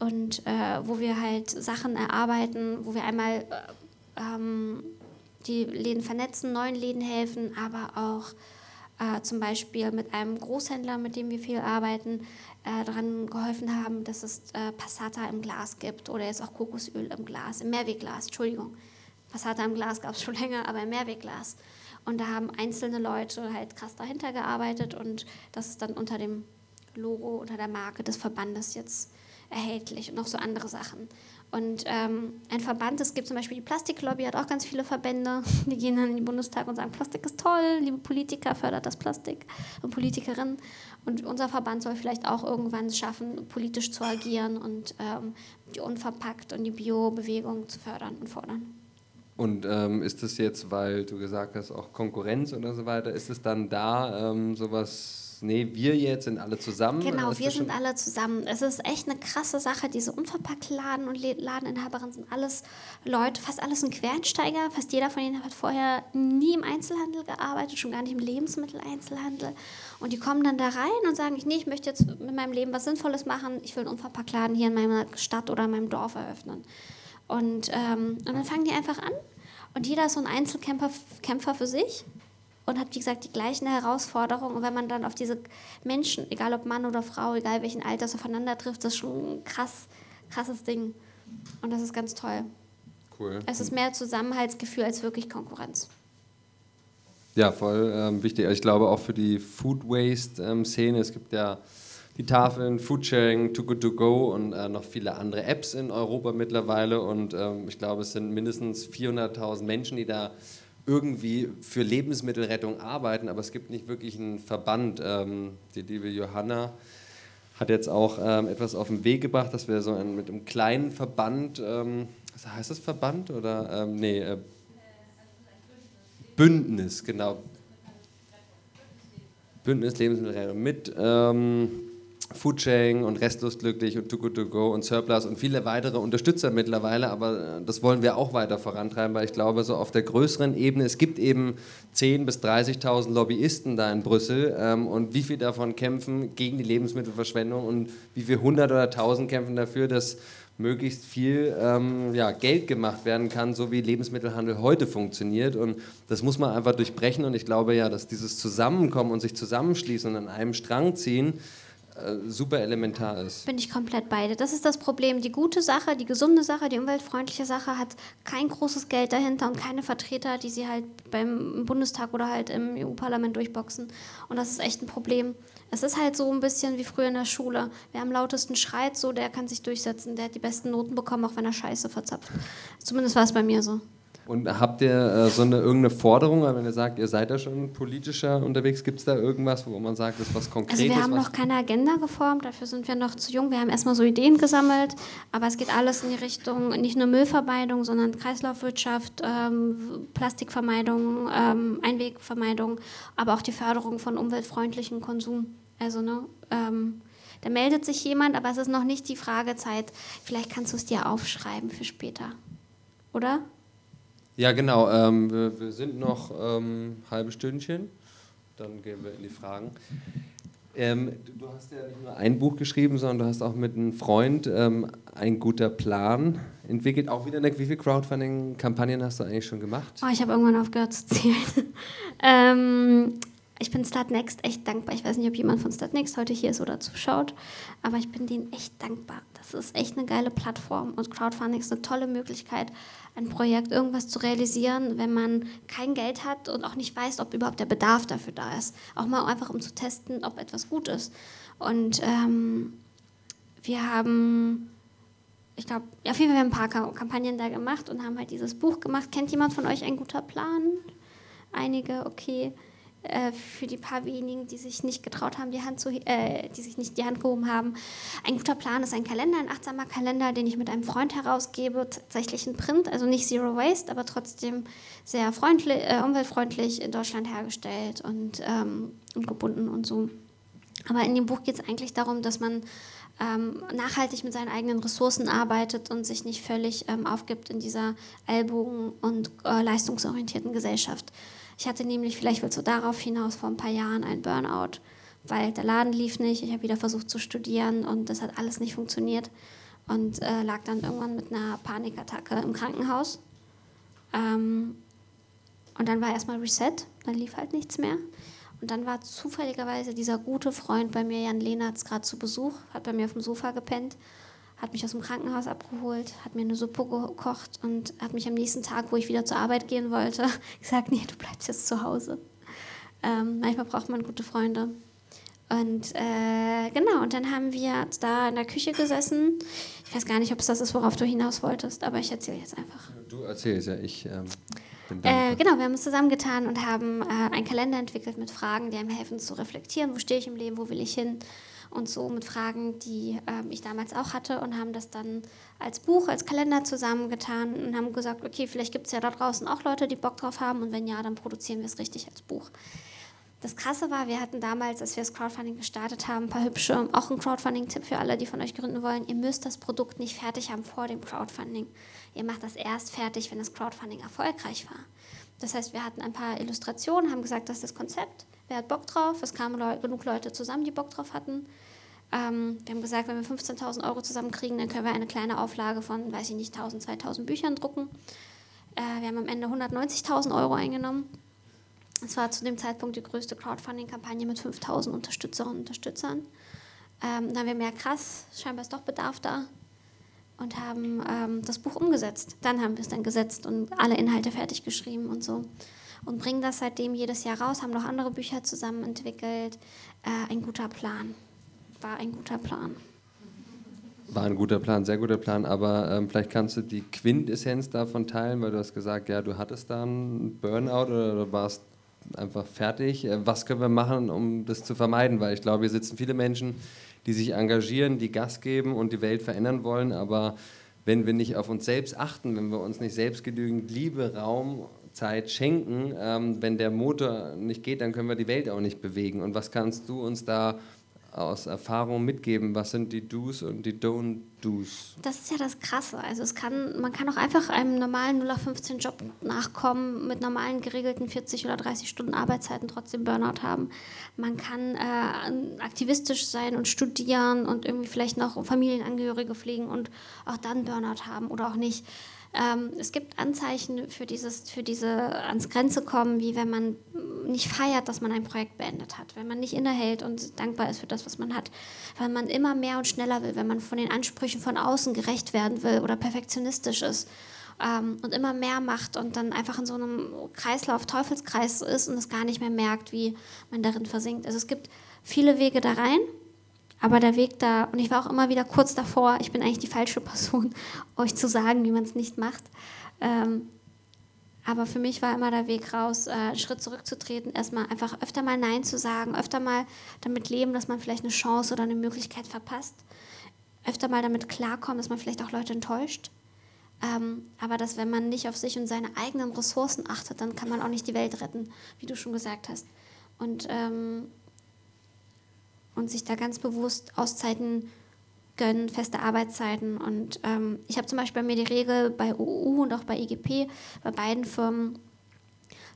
Und äh, wo wir halt Sachen erarbeiten, wo wir einmal äh, ähm, die Läden vernetzen, neuen Läden helfen, aber auch äh, zum Beispiel mit einem Großhändler, mit dem wir viel arbeiten, äh, daran geholfen haben, dass es äh, Passata im Glas gibt oder jetzt auch Kokosöl im Glas, im Mehrwegglas, Entschuldigung Passata im Glas gab es schon [laughs] länger, aber im Mehrwegglas. Und da haben einzelne Leute halt krass dahinter gearbeitet und das ist dann unter dem Logo, unter der Marke des Verbandes jetzt erhältlich und noch so andere Sachen. Und ähm, ein Verband, es gibt zum Beispiel die Plastiklobby, hat auch ganz viele Verbände, [laughs] die gehen dann in den Bundestag und sagen, Plastik ist toll, liebe Politiker, fördert das Plastik und Politikerinnen. Und unser Verband soll vielleicht auch irgendwann schaffen, politisch zu agieren und ähm, die Unverpackt und die Bio-Bewegung zu fördern und fordern. Und ähm, ist das jetzt, weil du gesagt hast, auch Konkurrenz oder so weiter, ist es dann da ähm, nee, wir jetzt sind alle zusammen. Genau, wir sind alle zusammen. Es ist echt eine krasse Sache. Diese Unverpacktladen und Ladeninhaberinnen sind alles Leute, fast alles ein Quereinsteiger. Fast jeder von ihnen hat vorher nie im Einzelhandel gearbeitet, schon gar nicht im Lebensmitteleinzelhandel. Und die kommen dann da rein und sagen, nee, ich möchte jetzt mit meinem Leben was Sinnvolles machen. Ich will einen Unverpacktladen hier in meiner Stadt oder in meinem Dorf eröffnen. Und, ähm, und dann fangen die einfach an. Und jeder ist so ein Einzelkämpfer Kämpfer für sich und hat, wie gesagt, die gleichen Herausforderungen. Und wenn man dann auf diese Menschen, egal ob Mann oder Frau, egal welchen Alters, aufeinander trifft, das ist schon ein krass, krasses Ding. Und das ist ganz toll. Cool. Es ist mehr Zusammenhaltsgefühl als wirklich Konkurrenz. Ja, voll ähm, wichtig. Ich glaube auch für die Food Waste-Szene, ähm, es gibt ja die Tafeln, Foodsharing, Too Good To Go und äh, noch viele andere Apps in Europa mittlerweile. Und ähm, ich glaube, es sind mindestens 400.000 Menschen, die da irgendwie für Lebensmittelrettung arbeiten, aber es gibt nicht wirklich einen Verband. Ähm, die liebe Johanna hat jetzt auch ähm, etwas auf den Weg gebracht, dass wir so ein, mit einem kleinen Verband, ähm, heißt das Verband oder ähm, nee, äh, Bündnis, genau. Bündnis Lebensmittelrettung mit ähm, Foodsharing und Restlos glücklich und Too Good To Go und Surplus und viele weitere Unterstützer mittlerweile, aber äh, das wollen wir auch weiter vorantreiben, weil ich glaube, so auf der größeren Ebene, es gibt eben 10.000 bis 30.000 Lobbyisten da in Brüssel ähm, und wie viele davon kämpfen gegen die Lebensmittelverschwendung und wie viele 100 oder 1000 kämpfen dafür, dass möglichst viel ähm, ja, Geld gemacht werden kann, so wie Lebensmittelhandel heute funktioniert. Und das muss man einfach durchbrechen. Und ich glaube ja, dass dieses Zusammenkommen und sich zusammenschließen und an einem Strang ziehen, super elementar ist. Bin ich komplett beide. Das ist das Problem. Die gute Sache, die gesunde Sache, die umweltfreundliche Sache hat kein großes Geld dahinter und keine Vertreter, die sie halt beim Bundestag oder halt im EU-Parlament durchboxen. Und das ist echt ein Problem. Es ist halt so ein bisschen wie früher in der Schule. Wer am lautesten schreit, so der kann sich durchsetzen. Der hat die besten Noten bekommen, auch wenn er Scheiße verzapft. Zumindest war es bei mir so. Und habt ihr äh, so eine irgendeine Forderung, wenn ihr sagt, ihr seid da schon politischer unterwegs, gibt es da irgendwas, wo man sagt, das ist was Konkretes? Also wir haben noch keine Agenda geformt, dafür sind wir noch zu jung. Wir haben erstmal so Ideen gesammelt, aber es geht alles in die Richtung, nicht nur Müllvermeidung, sondern Kreislaufwirtschaft, ähm, Plastikvermeidung, ähm, Einwegvermeidung, aber auch die Förderung von umweltfreundlichem Konsum. Also ne, ähm, da meldet sich jemand, aber es ist noch nicht die Fragezeit. Vielleicht kannst du es dir aufschreiben für später, oder? Ja, genau. Ähm, wir, wir, sind noch ähm, halbe Stündchen. Dann gehen wir in die Fragen. Ähm, du, du, hast ja nicht nur ein Buch geschrieben, sondern du hast auch mit einem Freund ähm, ein guter Plan entwickelt. Auch wieder eine, wie viele Crowdfunding-Kampagnen hast du eigentlich schon gemacht? Oh, ich habe irgendwann aufgehört zu zählen. [laughs] Ähm, ich bin Startnext echt dankbar. Ich weiß nicht, ob jemand von Startnext heute hier ist oder zuschaut, aber ich bin denen echt dankbar. Das ist echt eine geile Plattform und Crowdfunding ist eine tolle Möglichkeit, ein Projekt, irgendwas zu realisieren, wenn man kein Geld hat und auch nicht weiß, ob überhaupt der Bedarf dafür da ist. Auch mal einfach, um zu testen, ob etwas gut ist. Und ähm, wir haben, ich glaube, auf jeden Fall haben wir ein paar Kampagnen da gemacht und haben halt dieses Buch gemacht. Kennt jemand von euch ein guter Plan? Einige, okay. Äh, für die paar wenigen, die sich nicht getraut haben, die Hand zu, äh, die sich nicht die Hand gehoben haben. Ein guter Plan ist ein Kalender, ein achtsamer Kalender, den ich mit einem Freund herausgebe, tatsächlich in Print, also nicht Zero Waste, aber trotzdem sehr freundlich, äh, umweltfreundlich in Deutschland hergestellt und, ähm, und gebunden und so. Aber in dem Buch geht es eigentlich darum, dass man ähm, nachhaltig mit seinen eigenen Ressourcen arbeitet und sich nicht völlig ähm, aufgibt in dieser ellbogen- und äh, leistungsorientierten Gesellschaft. Ich hatte nämlich, vielleicht willst du darauf hinaus, vor ein paar Jahren einen Burnout, weil der Laden lief nicht. Ich habe wieder versucht zu studieren und das hat alles nicht funktioniert und äh, lag dann irgendwann mit einer Panikattacke im Krankenhaus. Ähm, und dann war erstmal Reset, dann lief halt nichts mehr. Und dann war zufälligerweise dieser gute Freund bei mir, Jan Lehnertz, gerade zu Besuch, hat bei mir auf dem Sofa gepennt, hat mich aus dem Krankenhaus abgeholt, hat mir eine Suppe gekocht und hat mich am nächsten Tag, wo ich wieder zur Arbeit gehen wollte, [laughs] gesagt, nee, du bleibst jetzt zu Hause. Ähm, manchmal braucht man gute Freunde. Und äh, genau, und dann haben wir da in der Küche gesessen. Ich weiß gar nicht, ob es das ist, worauf du hinaus wolltest, aber ich erzähle jetzt einfach. Du erzählst ja, ich ähm, bin äh, Genau, wir haben uns zusammengetan und haben äh, einen Kalender entwickelt mit Fragen, die einem helfen zu reflektieren, wo stehe ich im Leben, wo will ich hin und so mit Fragen, die äh, ich damals auch hatte und haben das dann als Buch, als Kalender zusammengetan und haben gesagt, okay, vielleicht gibt es ja da draußen auch Leute, die Bock drauf haben und wenn ja, dann produzieren wir es richtig als Buch. Das Krasse war, wir hatten damals, als wir das Crowdfunding gestartet haben, ein paar hübsche, auch ein Crowdfunding-Tipp für alle, die von euch gründen wollen. Ihr müsst das Produkt nicht fertig haben vor dem Crowdfunding. Ihr macht das erst fertig, wenn das Crowdfunding erfolgreich war. Das heißt, wir hatten ein paar Illustrationen, haben gesagt, das ist das Konzept. Wer hat Bock drauf? Es kamen Leu genug Leute zusammen, die Bock drauf hatten. Ähm, wir haben gesagt, wenn wir 15.000 Euro zusammenkriegen, dann können wir eine kleine Auflage von, weiß ich nicht, 1.000, 2.000 Büchern drucken. Äh, wir haben am Ende 190.000 Euro eingenommen. Es war zu dem Zeitpunkt die größte Crowdfunding-Kampagne mit 5000 Unterstützerinnen und Unterstützern. Ähm, dann haben wir mehr krass, scheinbar ist doch Bedarf da und haben ähm, das Buch umgesetzt. Dann haben wir es dann gesetzt und alle Inhalte fertig geschrieben und so. Und bringen das seitdem jedes Jahr raus, haben noch andere Bücher zusammen entwickelt. Äh, ein guter Plan. War ein guter Plan. War ein guter Plan, sehr guter Plan, aber ähm, vielleicht kannst du die Quintessenz davon teilen, weil du hast gesagt, ja, du hattest da einen Burnout oder du warst einfach fertig. Äh, was können wir machen, um das zu vermeiden? Weil ich glaube, hier sitzen viele Menschen, die sich engagieren, die Gas geben und die Welt verändern wollen. Aber wenn wir nicht auf uns selbst achten, wenn wir uns nicht selbst genügend Liebe, Raum, Zeit schenken, ähm, wenn der Motor nicht geht, dann können wir die Welt auch nicht bewegen. Und was kannst du uns da aus Erfahrung mitgeben? Was sind die Do's und die Don't-Do's? Das ist ja das Krasse. Also es kann, man kann auch einfach einem normalen 0815-Job nachkommen, mit normalen geregelten 40 oder 30 Stunden Arbeitszeiten trotzdem Burnout haben. Man kann äh, aktivistisch sein und studieren und irgendwie vielleicht noch Familienangehörige pflegen und auch dann Burnout haben oder auch nicht. Ähm, es gibt Anzeichen für, dieses, für diese ans Grenze kommen, wie wenn man nicht feiert, dass man ein Projekt beendet hat, wenn man nicht innehält und dankbar ist für das, was man hat, weil man immer mehr und schneller will, wenn man von den Ansprüchen von außen gerecht werden will oder perfektionistisch ist ähm, und immer mehr macht und dann einfach in so einem Kreislauf, Teufelskreis ist und es gar nicht mehr merkt, wie man darin versinkt. Also es gibt viele Wege da rein aber der Weg da, und ich war auch immer wieder kurz davor, ich bin eigentlich die falsche Person, [laughs] euch zu sagen, wie man es nicht macht. Ähm, aber für mich war immer der Weg raus, äh, einen Schritt zurückzutreten, erstmal einfach öfter mal Nein zu sagen, öfter mal damit leben, dass man vielleicht eine Chance oder eine Möglichkeit verpasst, öfter mal damit klarkommen, dass man vielleicht auch Leute enttäuscht. Ähm, aber dass wenn man nicht auf sich und seine eigenen Ressourcen achtet, dann kann man auch nicht die Welt retten, wie du schon gesagt hast. Und ähm, und sich da ganz bewusst Auszeiten gönnen, feste Arbeitszeiten. Und ähm, ich habe zum Beispiel bei mir die Regel bei UU und auch bei IGP, bei beiden Firmen,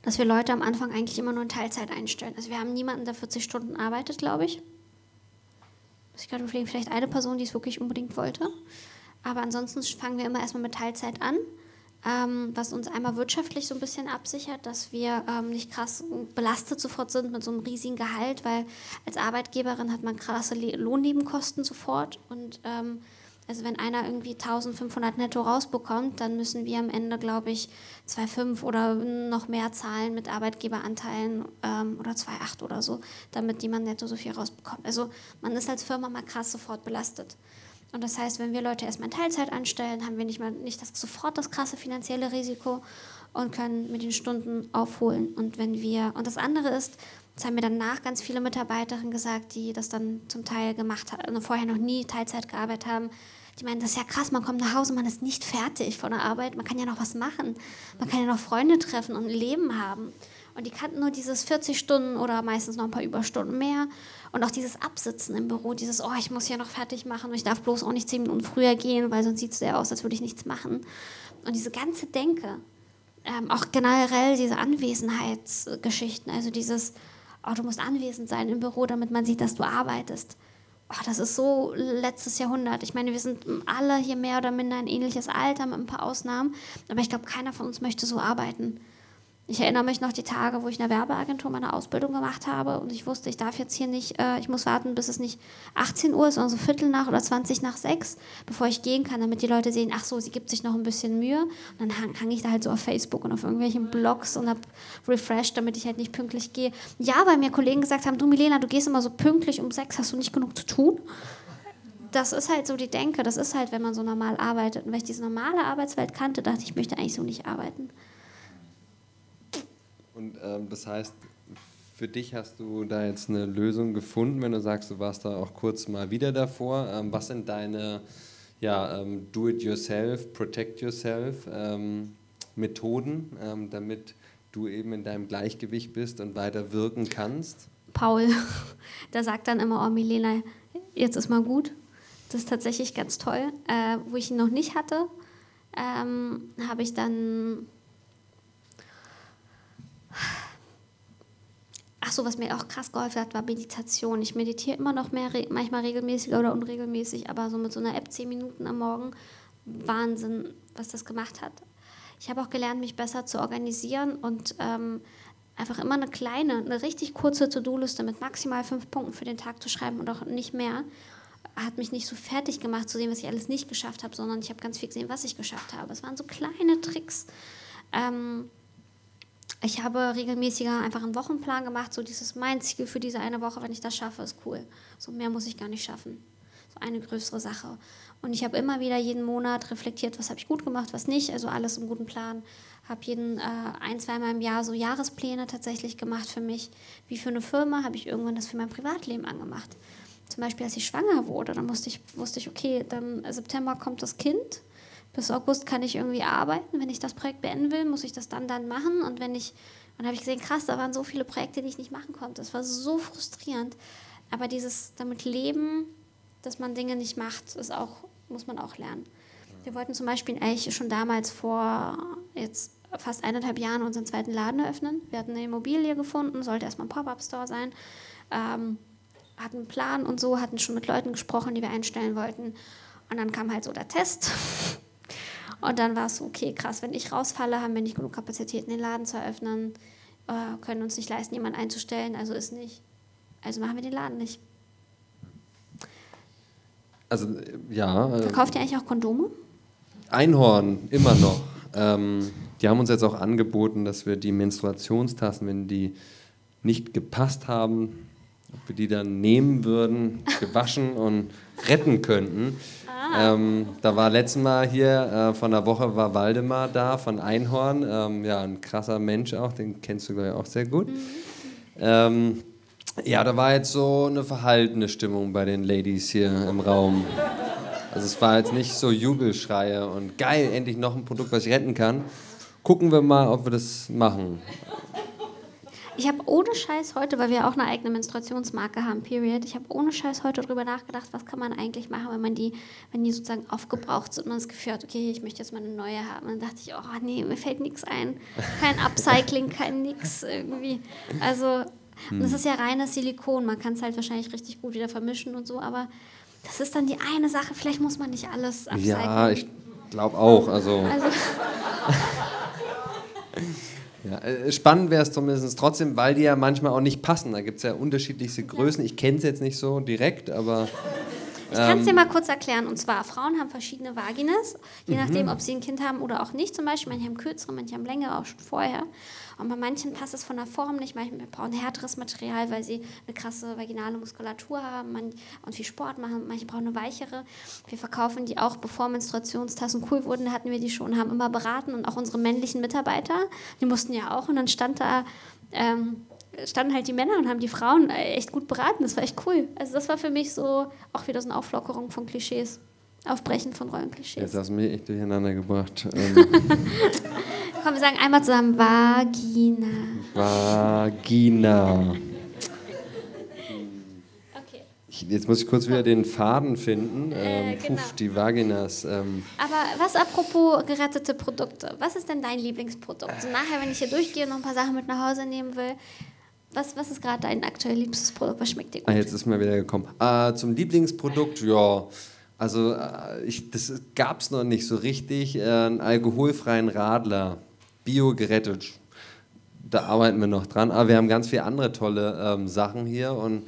dass wir Leute am Anfang eigentlich immer nur in Teilzeit einstellen. Also wir haben niemanden, der 40 Stunden arbeitet, glaube ich. Ich glaube, vielleicht eine Person, die es wirklich unbedingt wollte. Aber ansonsten fangen wir immer erstmal mit Teilzeit an ähm, was uns einmal wirtschaftlich so ein bisschen absichert, dass wir ähm, nicht krass belastet sofort sind mit so einem riesigen Gehalt, weil als Arbeitgeberin hat man krasse Lohnnebenkosten sofort und ähm, also wenn einer irgendwie 1500 netto rausbekommt, dann müssen wir am Ende, glaube ich, 2,5 oder noch mehr zahlen mit Arbeitgeberanteilen ähm, oder 2,8 oder so, damit jemand netto so viel rausbekommt. Also man ist als Firma mal krass sofort belastet. Und das heißt, wenn wir Leute erstmal in Teilzeit anstellen, haben wir nicht, mal, nicht das, sofort das krasse finanzielle Risiko und können mit den Stunden aufholen. Und wenn wir, und das andere ist, das haben mir danach ganz viele Mitarbeiterinnen gesagt, die das dann zum Teil gemacht haben, also vorher noch nie Teilzeit gearbeitet haben. Die meinen, das ist ja krass, man kommt nach Hause, man ist nicht fertig von der Arbeit, man kann ja noch was machen, man kann ja noch Freunde treffen und ein Leben haben. Und die kannten nur dieses 40 Stunden oder meistens noch ein paar Überstunden mehr. Und auch dieses Absitzen im Büro, dieses, oh, ich muss ja noch fertig machen und ich darf bloß auch nicht zehn Minuten früher gehen, weil sonst sieht es ja aus, als würde ich nichts machen. Und diese ganze Denke, ähm, auch generell diese Anwesenheitsgeschichten, also dieses, oh, du musst anwesend sein im Büro, damit man sieht, dass du arbeitest. Oh, das ist so letztes Jahrhundert. Ich meine, wir sind alle hier mehr oder minder ein ähnliches Alter mit ein paar Ausnahmen, aber ich glaube, keiner von uns möchte so arbeiten. Ich erinnere mich noch die Tage, wo ich in der Werbeagentur meine Ausbildung gemacht habe und ich wusste, ich darf jetzt hier nicht, äh, ich muss warten, bis es nicht 18 Uhr ist, sondern so Viertel nach oder 20 nach sechs, bevor ich gehen kann, damit die Leute sehen, ach so, sie gibt sich noch ein bisschen Mühe. Und dann hang, hang ich da halt so auf Facebook und auf irgendwelchen Blogs und habe refreshed, damit ich halt nicht pünktlich gehe. Ja, weil mir Kollegen gesagt haben, du Milena, du gehst immer so pünktlich um sechs, hast du nicht genug zu tun? das ist halt so die Denke, das ist halt, wenn man so normal arbeitet. Und wenn ich diese normale Arbeitswelt kannte, dachte ich, ich möchte eigentlich so nicht arbeiten. Und ähm, das heißt, für dich hast du da jetzt eine Lösung gefunden, wenn du sagst, du warst da auch kurz mal wieder davor. Ähm, was sind deine ja, ähm, Do-it-yourself, Protect-yourself ähm, Methoden, ähm, damit du eben in deinem Gleichgewicht bist und weiter wirken kannst? Paul, [laughs] der sagt dann immer, oh Milena, jetzt ist mal gut. Das ist tatsächlich ganz toll. Äh, wo ich ihn noch nicht hatte, ähm, habe ich dann Ach so, was mir auch krass geholfen hat, war Meditation. Ich meditiere immer noch mehr, manchmal regelmäßiger oder unregelmäßig, aber so mit so einer App zehn Minuten am Morgen, Wahnsinn, was das gemacht hat. Ich habe auch gelernt, mich besser zu organisieren und ähm, einfach immer eine kleine, eine richtig kurze To-Do-Liste mit maximal fünf Punkten für den Tag zu schreiben und auch nicht mehr. Hat mich nicht so fertig gemacht zu sehen, was ich alles nicht geschafft habe, sondern ich habe ganz viel gesehen, was ich geschafft habe. Es waren so kleine Tricks. Ähm, ich habe regelmäßiger einfach einen Wochenplan gemacht, so dieses mein Ziel für diese eine Woche, wenn ich das schaffe, ist cool. So mehr muss ich gar nicht schaffen. So eine größere Sache. Und ich habe immer wieder jeden Monat reflektiert, was habe ich gut gemacht, was nicht, also alles im guten Plan. Habe jeden äh, ein, zweimal im Jahr so Jahrespläne tatsächlich gemacht für mich. Wie für eine Firma habe ich irgendwann das für mein Privatleben angemacht. Zum Beispiel, als ich schwanger wurde, dann wusste ich, wusste ich okay, dann September kommt das Kind bis August kann ich irgendwie arbeiten. Wenn ich das Projekt beenden will, muss ich das dann dann machen. Und wenn ich, dann habe ich gesehen, krass, da waren so viele Projekte, die ich nicht machen konnte. Das war so frustrierend. Aber dieses damit leben, dass man Dinge nicht macht, ist auch, muss man auch lernen. Wir wollten zum Beispiel eigentlich schon damals vor jetzt fast eineinhalb Jahren unseren zweiten Laden eröffnen. Wir hatten eine Immobilie gefunden, sollte erstmal ein Pop-Up-Store sein. Ähm, hatten einen Plan und so, hatten schon mit Leuten gesprochen, die wir einstellen wollten. Und dann kam halt so der Test. Und dann war es so, okay, krass, wenn ich rausfalle, haben wir nicht genug Kapazitäten, den Laden zu eröffnen, äh, können uns nicht leisten, jemanden einzustellen, also ist nicht. Also machen wir den Laden nicht. Also, ja. Äh, Verkauft ihr eigentlich auch Kondome? Einhorn, immer noch. Ähm, die haben uns jetzt auch angeboten, dass wir die Menstruationstassen, wenn die nicht gepasst haben, ob wir die dann nehmen würden, gewaschen und retten könnten. Ähm, da war letztes Mal hier, äh, von der Woche war Waldemar da von Einhorn. Ähm, ja, ein krasser Mensch auch, den kennst du, glaube ich, auch sehr gut. Mhm. Ähm, ja, da war jetzt so eine verhaltene Stimmung bei den Ladies hier im Raum. Also es war jetzt nicht so Jubelschreie und geil, endlich noch ein Produkt, was ich retten kann. Gucken wir mal, ob wir das machen. Ich habe ohne Scheiß heute, weil wir auch eine eigene Menstruationsmarke haben, Period, ich habe ohne Scheiß heute darüber nachgedacht, was kann man eigentlich machen, wenn man die, wenn die sozusagen aufgebraucht sind und man das Gefühl hat, okay, ich möchte jetzt mal eine neue haben. Und dann dachte ich, oh nee, mir fällt nichts ein. Kein Upcycling, kein nix irgendwie. Also, hm. das ist ja reines Silikon. Man kann es halt wahrscheinlich richtig gut wieder vermischen und so, aber das ist dann die eine Sache. Vielleicht muss man nicht alles upcyclen. Ja, ich glaube auch. Also. also [laughs] [laughs] Ja, äh, spannend wäre es zumindest trotzdem, weil die ja manchmal auch nicht passen. Da gibt es ja unterschiedlichste Größen. Ich kenne es jetzt nicht so direkt, aber. Ich kann es dir ähm, mal kurz erklären. Und zwar, Frauen haben verschiedene Vaginas, je mhm. nachdem, ob sie ein Kind haben oder auch nicht. Zum Beispiel, manche haben kürzere, manche haben längere, auch schon vorher. Und bei manchen passt es von der Form nicht. Manche brauchen härteres Material, weil sie eine krasse vaginale Muskulatur haben und viel Sport machen. Manche brauchen eine weichere. Wir verkaufen die auch, bevor Menstruationstassen cool wurden, hatten wir die schon, haben immer beraten und auch unsere männlichen Mitarbeiter, die mussten ja auch. Und dann stand da, ähm, standen halt die Männer und haben die Frauen echt gut beraten. Das war echt cool. Also das war für mich so auch wieder so eine Auflockerung von Klischees. Aufbrechen von Rollenklischees. Jetzt hast du mich echt durcheinander gebracht. [laughs] Ähm. Komm, wir sagen einmal zusammen Vagina. Vagina. Okay. jetzt muss ich kurz wieder den Faden finden. Äh, ähm, genau. Puff, die Vaginas. Ähm. Aber was apropos gerettete Produkte? Was ist denn dein Lieblingsprodukt? So nachher, wenn ich hier durchgehe und noch ein paar Sachen mit nach Hause nehmen will, was, was ist gerade dein aktuell liebstes Produkt? Was schmeckt dir gut? Ah, jetzt ist mir wieder gekommen. Äh, zum Lieblingsprodukt, ja. Also äh, ich, das gab es noch nicht so richtig. Äh, einen alkoholfreien Radler, bio gerettet. da arbeiten wir noch dran. Aber wir haben ganz viele andere tolle ähm, Sachen hier und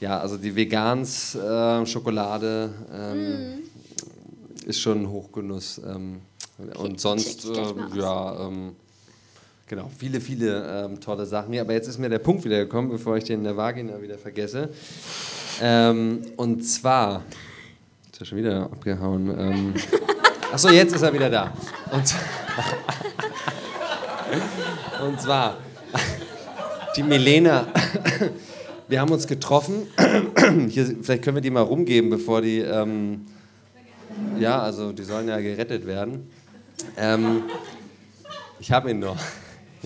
ja, also die Vegans äh, Schokolade ähm, mm. ist schon ein Hochgenuss. Ähm, und sonst, äh, ja, ähm, genau, viele, viele ähm, tolle Sachen hier. Aber jetzt ist mir der Punkt wieder gekommen, bevor ich den in der Vagina wieder vergesse. Ähm, und zwar, ist er schon wieder abgehauen. Ähm, [laughs] achso, jetzt ist er wieder da. Und, [laughs] und zwar, die Milena [laughs] wir haben uns getroffen. [clears throat] Hier, vielleicht können wir die mal rumgeben, bevor die. Ähm, ja, also die sollen ja gerettet werden. Ähm, ich habe ihn noch.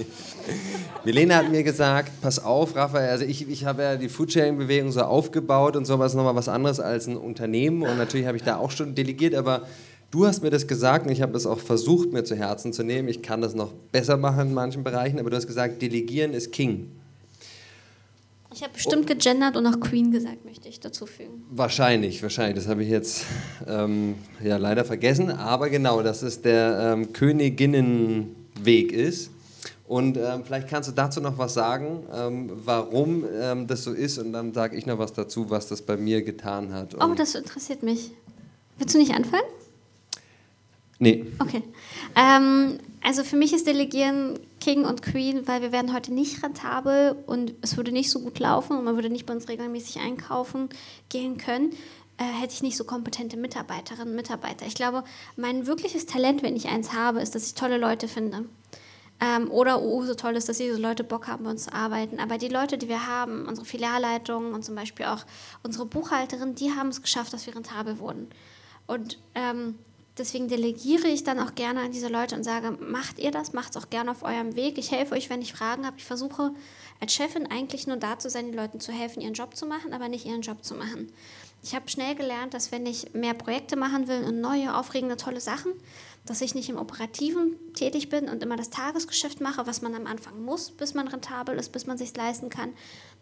[laughs] Milena hat mir gesagt, pass auf, Raphael, also ich, ich habe ja die Foodsharing-Bewegung so aufgebaut und sowas nochmal was anderes als ein Unternehmen und natürlich habe ich da auch schon delegiert, aber du hast mir das gesagt und ich habe das auch versucht mir zu Herzen zu nehmen. Ich kann das noch besser machen in manchen Bereichen, aber du hast gesagt, delegieren ist King. Ich habe bestimmt gegendert und auch Queen gesagt, möchte ich dazu fügen. Wahrscheinlich, wahrscheinlich. Das habe ich jetzt ähm, ja leider vergessen. Aber genau, dass es der ähm, Königinnenweg ist. Und ähm, vielleicht kannst du dazu noch was sagen, ähm, warum ähm, das so ist. Und dann sage ich noch was dazu, was das bei mir getan hat. Und oh, das interessiert mich. Willst du nicht anfangen? Nee. Okay. Ähm, also für mich ist Delegieren King und Queen, weil wir werden heute nicht rentabel und es würde nicht so gut laufen und man würde nicht bei uns regelmäßig einkaufen gehen können, äh, hätte ich nicht so kompetente Mitarbeiterinnen und Mitarbeiter. Ich glaube, mein wirkliches Talent, wenn ich eins habe, ist, dass ich tolle Leute finde. Ähm, oder oh, so toll ist, dass diese Leute Bock haben, bei uns zu arbeiten. Aber die Leute, die wir haben, unsere Filialleitung und zum Beispiel auch unsere Buchhalterin, die haben es geschafft, dass wir rentabel wurden. Und ähm, Deswegen delegiere ich dann auch gerne an diese Leute und sage, macht ihr das, macht es auch gerne auf eurem Weg. Ich helfe euch, wenn ich Fragen habe. Ich versuche als Chefin eigentlich nur da zu sein, den Leuten zu helfen, ihren Job zu machen, aber nicht ihren Job zu machen. Ich habe schnell gelernt, dass wenn ich mehr Projekte machen will und neue, aufregende, tolle Sachen, dass ich nicht im Operativen tätig bin und immer das Tagesgeschäft mache, was man am Anfang muss, bis man rentabel ist, bis man sich leisten kann,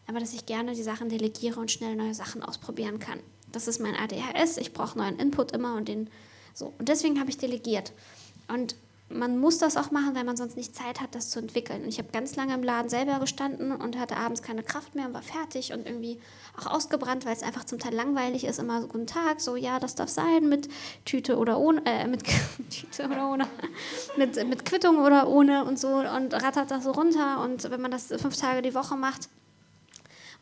aber dass ich gerne die Sachen delegiere und schnell neue Sachen ausprobieren kann. Das ist mein ADHS. Ich brauche neuen Input immer und den so, und deswegen habe ich delegiert. Und man muss das auch machen, weil man sonst nicht Zeit hat, das zu entwickeln. Und ich habe ganz lange im Laden selber gestanden und hatte abends keine Kraft mehr und war fertig und irgendwie auch ausgebrannt, weil es einfach zum Teil langweilig ist. Immer so, guten Tag, so, ja, das darf sein, mit Tüte oder ohne, äh, mit [laughs] Tüte oder ohne, mit, mit Quittung oder ohne und so und rattert das so runter. Und wenn man das fünf Tage die Woche macht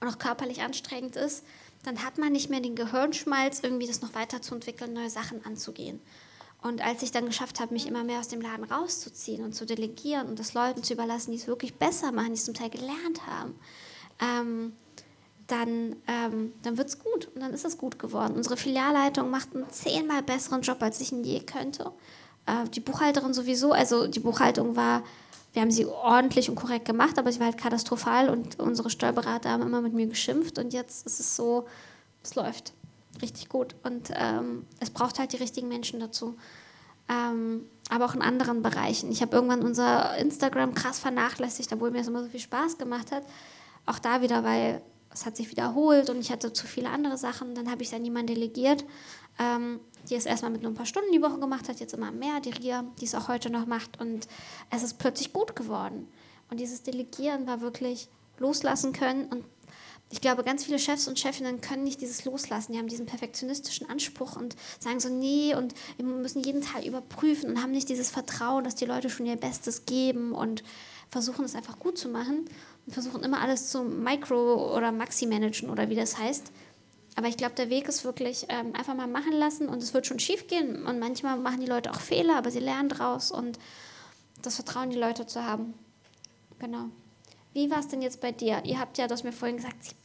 und auch körperlich anstrengend ist, dann hat man nicht mehr den Gehirnschmalz, irgendwie das noch weiterzuentwickeln, neue Sachen anzugehen. Und als ich dann geschafft habe, mich immer mehr aus dem Laden rauszuziehen und zu delegieren und das Leuten zu überlassen, die es wirklich besser machen, die es zum Teil gelernt haben, ähm, dann, ähm, dann wird es gut und dann ist es gut geworden. Unsere Filialleitung macht einen zehnmal besseren Job, als ich ihn je könnte. Äh, die Buchhalterin sowieso, also die Buchhaltung war wir haben sie ordentlich und korrekt gemacht, aber sie war halt katastrophal und unsere Steuerberater haben immer mit mir geschimpft und jetzt ist es so, es läuft richtig gut und ähm, es braucht halt die richtigen Menschen dazu. Ähm, aber auch in anderen Bereichen. Ich habe irgendwann unser Instagram krass vernachlässigt, obwohl mir das immer so viel Spaß gemacht hat. Auch da wieder, weil es hat sich wiederholt und ich hatte zu viele andere Sachen. Dann habe ich es an jemanden delegiert, ähm, die es erstmal mit nur ein paar Stunden die Woche gemacht hat, jetzt immer mehr, die Ria, die es auch heute noch macht. Und es ist plötzlich gut geworden. Und dieses Delegieren war wirklich loslassen können. Und ich glaube, ganz viele Chefs und Chefinnen können nicht dieses loslassen. Die haben diesen perfektionistischen Anspruch und sagen so, nee, und wir müssen jeden Teil überprüfen und haben nicht dieses Vertrauen, dass die Leute schon ihr Bestes geben und versuchen es einfach gut zu machen und versuchen immer alles zu Micro- oder Maxi-managen oder wie das heißt. Aber ich glaube, der Weg ist wirklich ähm, einfach mal machen lassen und es wird schon schief gehen. Und manchmal machen die Leute auch Fehler, aber sie lernen draus und das Vertrauen, die Leute zu haben. Genau. Wie war es denn jetzt bei dir? Ihr habt ja, das mir vorhin gesagt, 70.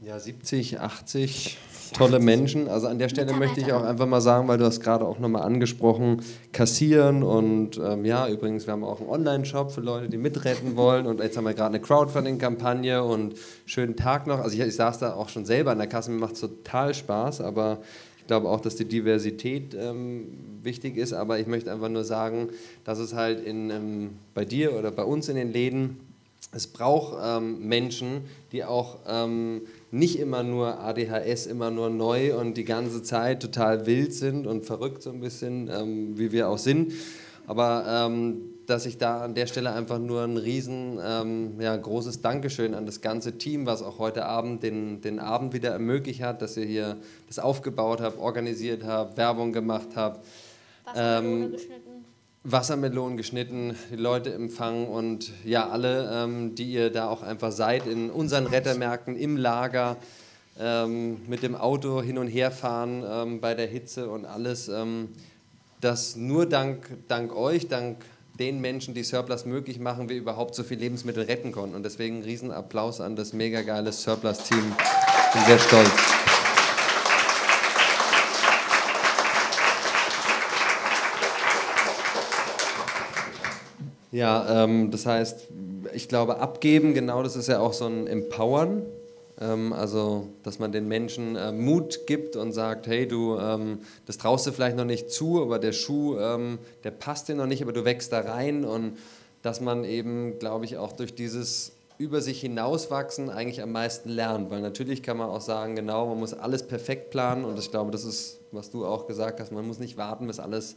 Ja, 70, 80 tolle Menschen. Also an der Stelle möchte ich auch einfach mal sagen, weil du hast gerade auch nochmal angesprochen, kassieren und ähm, ja, übrigens, wir haben auch einen Online-Shop für Leute, die mitretten wollen und jetzt haben wir gerade eine Crowdfunding-Kampagne und schönen Tag noch. Also ich, ich saß da auch schon selber an der Kasse, mir macht es total Spaß, aber ich glaube auch, dass die Diversität ähm, wichtig ist, aber ich möchte einfach nur sagen, dass es halt in, ähm, bei dir oder bei uns in den Läden, es braucht ähm, Menschen, die auch ähm, nicht immer nur ADHS, immer nur neu und die ganze Zeit total wild sind und verrückt so ein bisschen, ähm, wie wir auch sind. Aber ähm, dass ich da an der Stelle einfach nur ein riesen ähm, ja, großes Dankeschön an das ganze Team, was auch heute Abend den, den Abend wieder ermöglicht hat, dass ihr hier das aufgebaut habt, organisiert habt, Werbung gemacht habt. Wassermelone Ähm, geschnitten. Wassermelonen geschnitten, die Leute empfangen und ja, alle, ähm, die ihr da auch einfach seid, in unseren Rettermärkten, im Lager, ähm, mit dem Auto hin und her fahren ähm, bei der Hitze und alles. Ähm, das nur dank, dank euch, dank den Menschen, die Surplus möglich machen, wir überhaupt so viel Lebensmittel retten konnten. Und deswegen einen riesen Applaus an das mega geile Surplus-Team. Bin sehr stolz. Ja, ähm, das heißt, ich glaube, abgeben, genau das ist ja auch so ein Empowern. Ähm, also, dass man den Menschen äh, Mut gibt und sagt, hey, du, ähm, das traust du vielleicht noch nicht zu, aber der Schuh, ähm, der passt dir noch nicht, aber du wächst da rein. Und dass man eben, glaube ich, auch durch dieses über sich hinauswachsen eigentlich am meisten lernt. Weil natürlich kann man auch sagen, genau, man muss alles perfekt planen. Und ich glaube, das ist, was du auch gesagt hast, man muss nicht warten, bis alles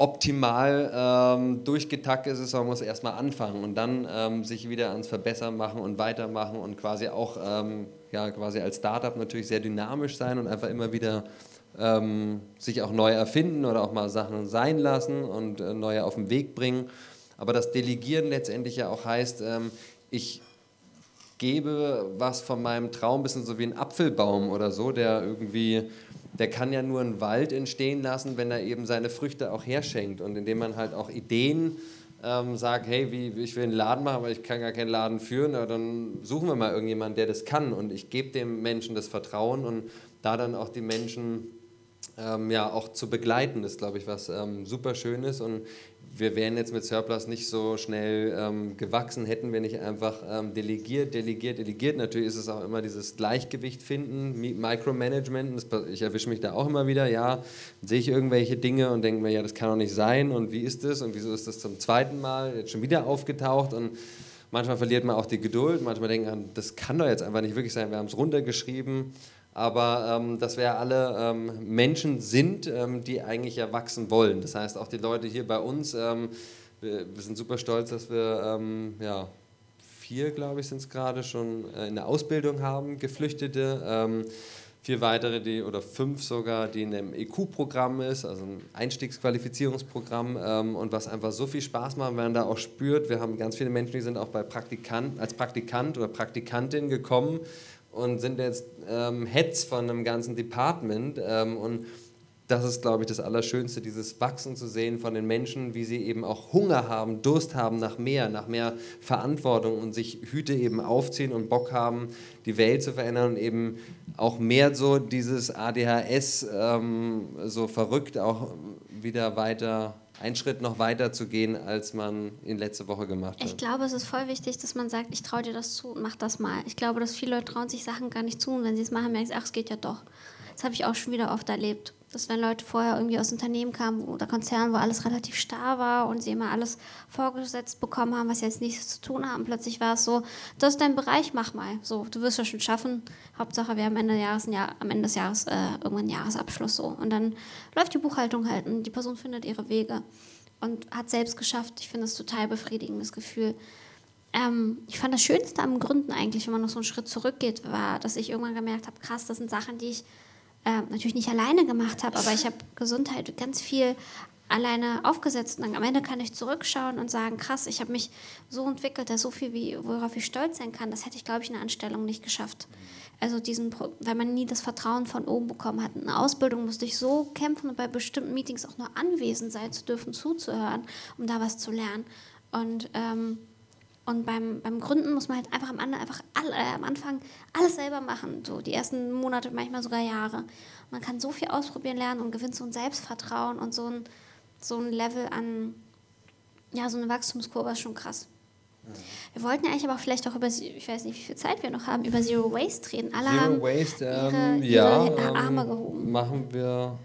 optimal ähm, durchgetaktet ist, man muss erstmal anfangen und dann ähm, sich wieder ans Verbessern machen und weitermachen und quasi auch ähm, ja, quasi als Startup natürlich sehr dynamisch sein und einfach immer wieder ähm, sich auch neu erfinden oder auch mal Sachen sein lassen und äh, neue auf den Weg bringen. Aber das Delegieren letztendlich ja auch heißt, ähm, ich gebe was von meinem Traum, ein bisschen so wie ein Apfelbaum oder so, der irgendwie der kann ja nur einen Wald entstehen lassen, wenn er eben seine Früchte auch herschenkt und indem man halt auch Ideen ähm, sagt, hey, wie, ich will einen Laden machen, aber ich kann gar keinen Laden führen, ja, dann suchen wir mal irgendjemanden, der das kann. Und ich gebe dem Menschen das Vertrauen und da dann auch die Menschen ähm, ja auch zu begleiten, ist glaube ich was ähm, super Schönes und wir wären jetzt mit Surplus nicht so schnell ähm, gewachsen, hätten wir nicht einfach ähm, delegiert, delegiert, delegiert. Natürlich ist es auch immer dieses Gleichgewicht finden, Mi- Micromanagement. Das, ich erwische mich da auch immer wieder, ja, sehe ich irgendwelche Dinge und denke mir, ja, das kann doch nicht sein und wie ist das und wieso ist das zum zweiten Mal jetzt schon wieder aufgetaucht und manchmal verliert man auch die Geduld, manchmal denkt man, das kann doch jetzt einfach nicht wirklich sein, wir haben es runtergeschrieben. Aber ähm, dass wir alle ähm, Menschen sind, ähm, die eigentlich ja wachsen wollen. Das heißt, auch die Leute hier bei uns, ähm, wir, wir sind super stolz, dass wir ähm, ja, vier, glaube ich, sind es gerade schon äh, in der Ausbildung haben, Geflüchtete. Ähm, vier weitere, die, oder fünf sogar, die in einem EQ-Programm ist, also ein Einstiegsqualifizierungsprogramm und was einfach so viel Spaß macht, wenn man da auch spürt. Wir haben ganz viele Menschen, die sind auch bei Praktikant, als Praktikant oder Praktikantin gekommen und sind jetzt ähm, Heads von einem ganzen Department ähm, und das ist, glaube ich, das Allerschönste, dieses Wachsen zu sehen von den Menschen, wie sie eben auch Hunger haben, Durst haben nach mehr, nach mehr Verantwortung und sich Hüte eben aufziehen und Bock haben, die Welt zu verändern und eben auch mehr so dieses ADHS ähm, so verrückt auch wieder weiter, einen Schritt noch weiter zu gehen, als man ihn letzte Woche gemacht hat. Ich glaube, es ist voll wichtig, dass man sagt, ich traue dir das zu und mach das mal. Ich glaube, dass viele Leute trauen sich Sachen gar nicht zu und wenn sie es machen, merken sie, ach, es geht ja doch. Das habe ich auch schon wieder oft erlebt. Dass wenn Leute vorher irgendwie aus Unternehmen kamen oder Konzernen, wo alles relativ starr war und sie immer alles vorgesetzt bekommen haben, was jetzt nichts zu tun haben, plötzlich war es so, das ist dein Bereich, mach mal. So, du wirst das schon schaffen. Hauptsache, wir haben Ende des Jahres, Jahr, am Ende des Jahres äh, irgendwann einen Jahresabschluss so. Und dann läuft die Buchhaltung halt und die Person findet ihre Wege und hat selbst geschafft. Ich finde das total befriedigendes Gefühl. Ähm, ich fand das Schönste am Gründen eigentlich, wenn man noch so einen Schritt zurückgeht, war, dass ich irgendwann gemerkt habe, krass, das sind Sachen, die ich äh, natürlich nicht alleine gemacht habe, aber ich habe Gesundheit ganz viel alleine aufgesetzt. Und am Ende kann ich zurückschauen und sagen, krass, ich habe mich so entwickelt, dass so viel, wie, worauf ich stolz sein kann, das hätte ich, glaube ich, in der Anstellung nicht geschafft. Also diesen, weil man nie das Vertrauen von oben bekommen hat. In der Ausbildung musste ich so kämpfen und bei bestimmten Meetings auch nur anwesend sein zu dürfen, zuzuhören, um da was zu lernen. Und ähm, und beim, beim Gründen muss man halt einfach am, einfach all, äh, am Anfang alles selber machen. So die ersten Monate, manchmal sogar Jahre. Man kann so viel ausprobieren lernen und gewinnt so ein Selbstvertrauen und so ein, so ein Level an, ja, so eine Wachstumskurve ist schon krass. Wir wollten ja eigentlich aber auch vielleicht auch über, ich weiß nicht, wie viel Zeit wir noch haben, über Zero Waste reden. Alle Zero haben Waste, ihre, ähm, ihre ja, Arme ähm, gehoben. machen wir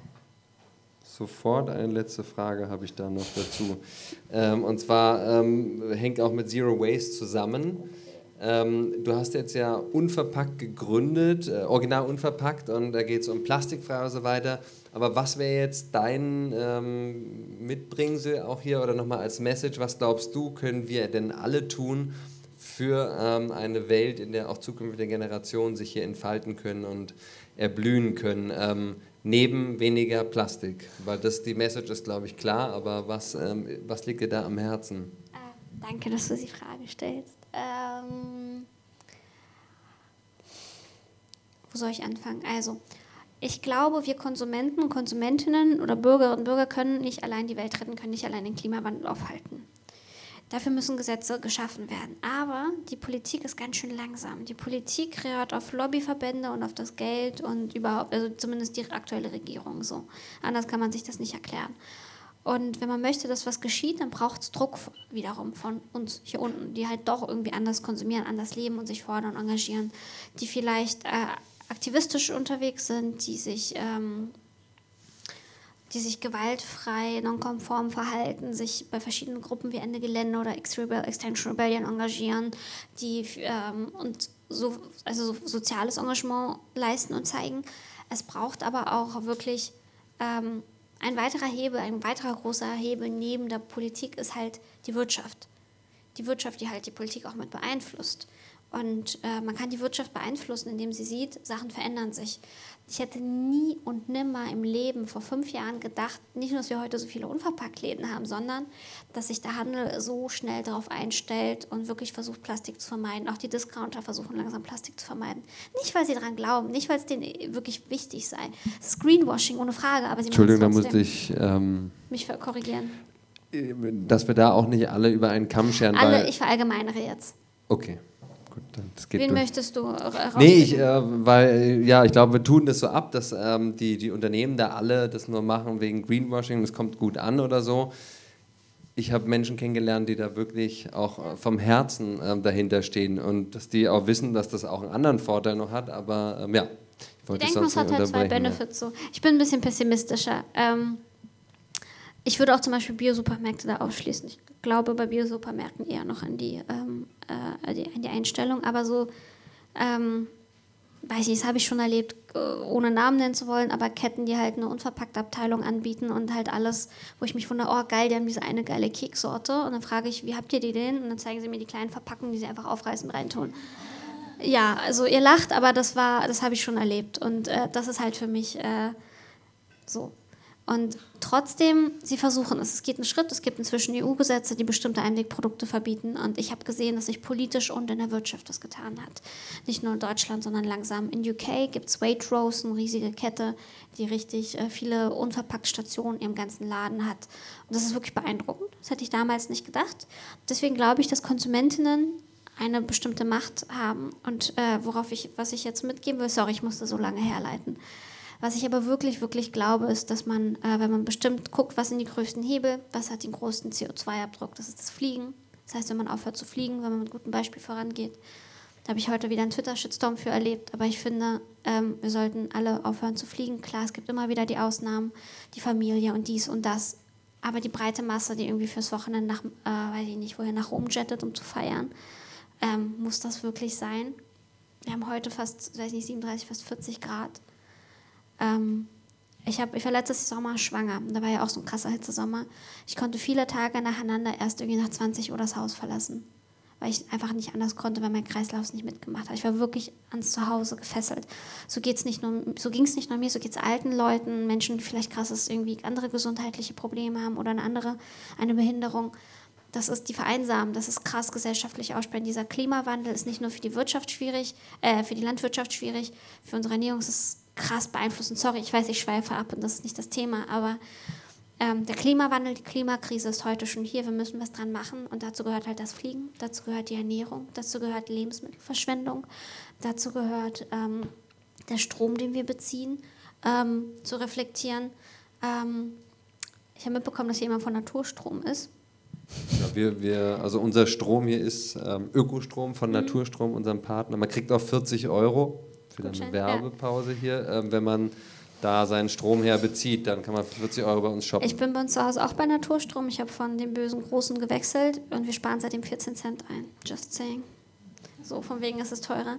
sofort. Eine letzte Frage habe ich da noch dazu. Ähm, und zwar ähm, hängt auch mit Zero Waste zusammen. Ähm, du hast jetzt ja unverpackt gegründet, äh, original unverpackt und da geht es um plastikfrei und so weiter. Aber was wäre jetzt dein ähm, Mitbringsel auch hier oder nochmal als Message? Was glaubst du, können wir denn alle tun für ähm, eine Welt, in der auch zukünftige Generationen sich hier entfalten können und erblühen können? Neben weniger Plastik? Weil das die Message ist, glaube ich, klar, aber was, ähm, was liegt dir da am Herzen? Äh, danke, dass du die Frage stellst. Ähm, wo soll ich anfangen? Also, ich glaube, wir Konsumenten und Konsumentinnen oder Bürgerinnen und Bürger können nicht allein die Welt retten, können nicht allein den Klimawandel aufhalten. Dafür müssen Gesetze geschaffen werden. Aber die Politik ist ganz schön langsam. Die Politik hört auf Lobbyverbände und auf das Geld und überhaupt, also zumindest die aktuelle Regierung so. Anders kann man sich das nicht erklären. Und wenn man möchte, dass was geschieht, dann braucht es Druck wiederum von uns hier unten, die halt doch irgendwie anders konsumieren, anders leben und sich fordern und engagieren, die vielleicht äh, aktivistisch unterwegs sind, die sich, ähm, die sich gewaltfrei, nonkonform verhalten, sich bei verschiedenen Gruppen wie Ende Gelände oder Extension Rebellion engagieren, die ähm, und so, also so soziales Engagement leisten und zeigen. Es braucht aber auch wirklich ähm, ein weiterer Hebel, ein weiterer großer Hebel neben der Politik ist halt die Wirtschaft. Die Wirtschaft, die halt die Politik auch mit beeinflusst. Und äh, man kann die Wirtschaft beeinflussen, indem sie sieht, Sachen verändern sich. Ich hätte nie und nimmer im Leben vor fünf Jahren gedacht, nicht nur, dass wir heute so viele Unverpacktläden haben, sondern dass sich der Handel so schnell darauf einstellt und wirklich versucht, Plastik zu vermeiden. Auch die Discounter versuchen langsam Plastik zu vermeiden. Nicht, weil sie daran glauben, nicht, weil es denen wirklich wichtig sei. Greenwashing, ohne Frage, aber sie Entschuldigung, da musste ich ähm, mich korrigieren. Dass wir da auch nicht alle über einen Kamm scheren. Alle, ich verallgemeinere jetzt. Okay. Wen durch. möchtest du Nee, ich, äh, weil, ja, ich glaube, wir tun das so ab, dass ähm, die, die Unternehmen da alle das nur machen wegen Greenwashing, das kommt gut an oder so. Ich habe Menschen kennengelernt, die da wirklich auch äh, vom Herzen äh, dahinter stehen und dass die auch wissen, dass das auch einen anderen Vorteil noch hat, aber ähm, ja. Ich, ich denke, es hat halt zwei Benefits so. Ich bin ein bisschen pessimistischer. Ähm, ich würde auch zum Beispiel Biosupermärkte da ausschließen. Ich glaube bei Biosupermärkten eher noch an die, ähm, äh, die, an die Einstellung. Aber so, ähm, weiß ich, das habe ich schon erlebt, äh, ohne Namen nennen zu wollen, aber Ketten, die halt eine unverpackte Abteilung anbieten und halt alles, wo ich mich wundere, oh geil, die haben diese eine geile Keksorte. Und dann frage ich, wie habt ihr die denn? Und dann zeigen sie mir die kleinen Verpackungen, die sie einfach aufreißen und reintun. Ja, also ihr lacht, aber das war, das habe ich schon erlebt. Und äh, das ist halt für mich äh, so. Und trotzdem, sie versuchen es. Es geht einen Schritt. Es gibt inzwischen EU-Gesetze, die bestimmte Einwegprodukte verbieten. Und ich habe gesehen, dass sich politisch und in der Wirtschaft das getan hat. Nicht nur in Deutschland, sondern langsam. In UK gibt es Waitrose, eine riesige Kette, die richtig äh, viele Unverpacktstationen im ganzen Laden hat. Und das ist wirklich beeindruckend. Das hätte ich damals nicht gedacht. Deswegen glaube ich, dass Konsumentinnen eine bestimmte Macht haben. Und äh, worauf ich, was ich jetzt mitgeben will, sorry, ich musste so lange herleiten. Was ich aber wirklich, wirklich glaube, ist, dass man, äh, wenn man bestimmt guckt, was sind die größten Hebel, was hat den größten CO2-Abdruck, das ist das Fliegen. Das heißt, wenn man aufhört zu fliegen, wenn man mit gutem Beispiel vorangeht. Da habe ich heute wieder einen Twitter-Shitstorm für erlebt, aber ich finde, ähm, wir sollten alle aufhören zu fliegen. Klar, es gibt immer wieder die Ausnahmen, die Familie und dies und das. Aber die breite Masse, die irgendwie fürs Wochenende nach, äh, weiß ich nicht, woher nach Rom jettet, um zu feiern, ähm, muss das wirklich sein? Wir haben heute fast, weiß nicht, 37, fast 40 Grad. Ähm, ich, hab, ich war letztes Sommer schwanger. Da war ja auch so ein krasser Hitzesommer. Ich konnte viele Tage nacheinander erst irgendwie nach 20 Uhr das Haus verlassen. Weil ich einfach nicht anders konnte, weil mein Kreislauf es nicht mitgemacht hat. Ich war wirklich ans Zuhause gefesselt. So, so ging es nicht nur mir, so geht es alten Leuten, Menschen, die vielleicht krasses irgendwie andere gesundheitliche Probleme haben oder eine andere, eine Behinderung. Das ist die Vereinsamen, das ist krass gesellschaftlich aussprechen. Dieser Klimawandel ist nicht nur für die Wirtschaft schwierig, äh, für die Landwirtschaft schwierig, für unsere Ernährung ist es krass beeinflussen. Sorry, ich weiß, ich schweife ab und das ist nicht das Thema, aber ähm, der Klimawandel, die Klimakrise ist heute schon hier. Wir müssen was dran machen und dazu gehört halt das Fliegen, dazu gehört die Ernährung, dazu gehört Lebensmittelverschwendung, dazu gehört ähm, der Strom, den wir beziehen, ähm, zu reflektieren. Ähm, ich habe mitbekommen, dass jemand von Naturstrom ist. Ja, wir, wir, also unser Strom hier ist ähm, Ökostrom von mhm. Naturstrom, unserem Partner. Man kriegt auch 40 Euro wieder eine Werbepause ja. hier. Ähm, wenn man da seinen Strom her bezieht, dann kann man 40 Euro bei uns shoppen. Ich bin bei uns zu Hause auch bei Naturstrom. Ich habe von dem bösen Großen gewechselt und wir sparen seitdem 14 Cent ein. Just saying. So, von wegen ist es teurer.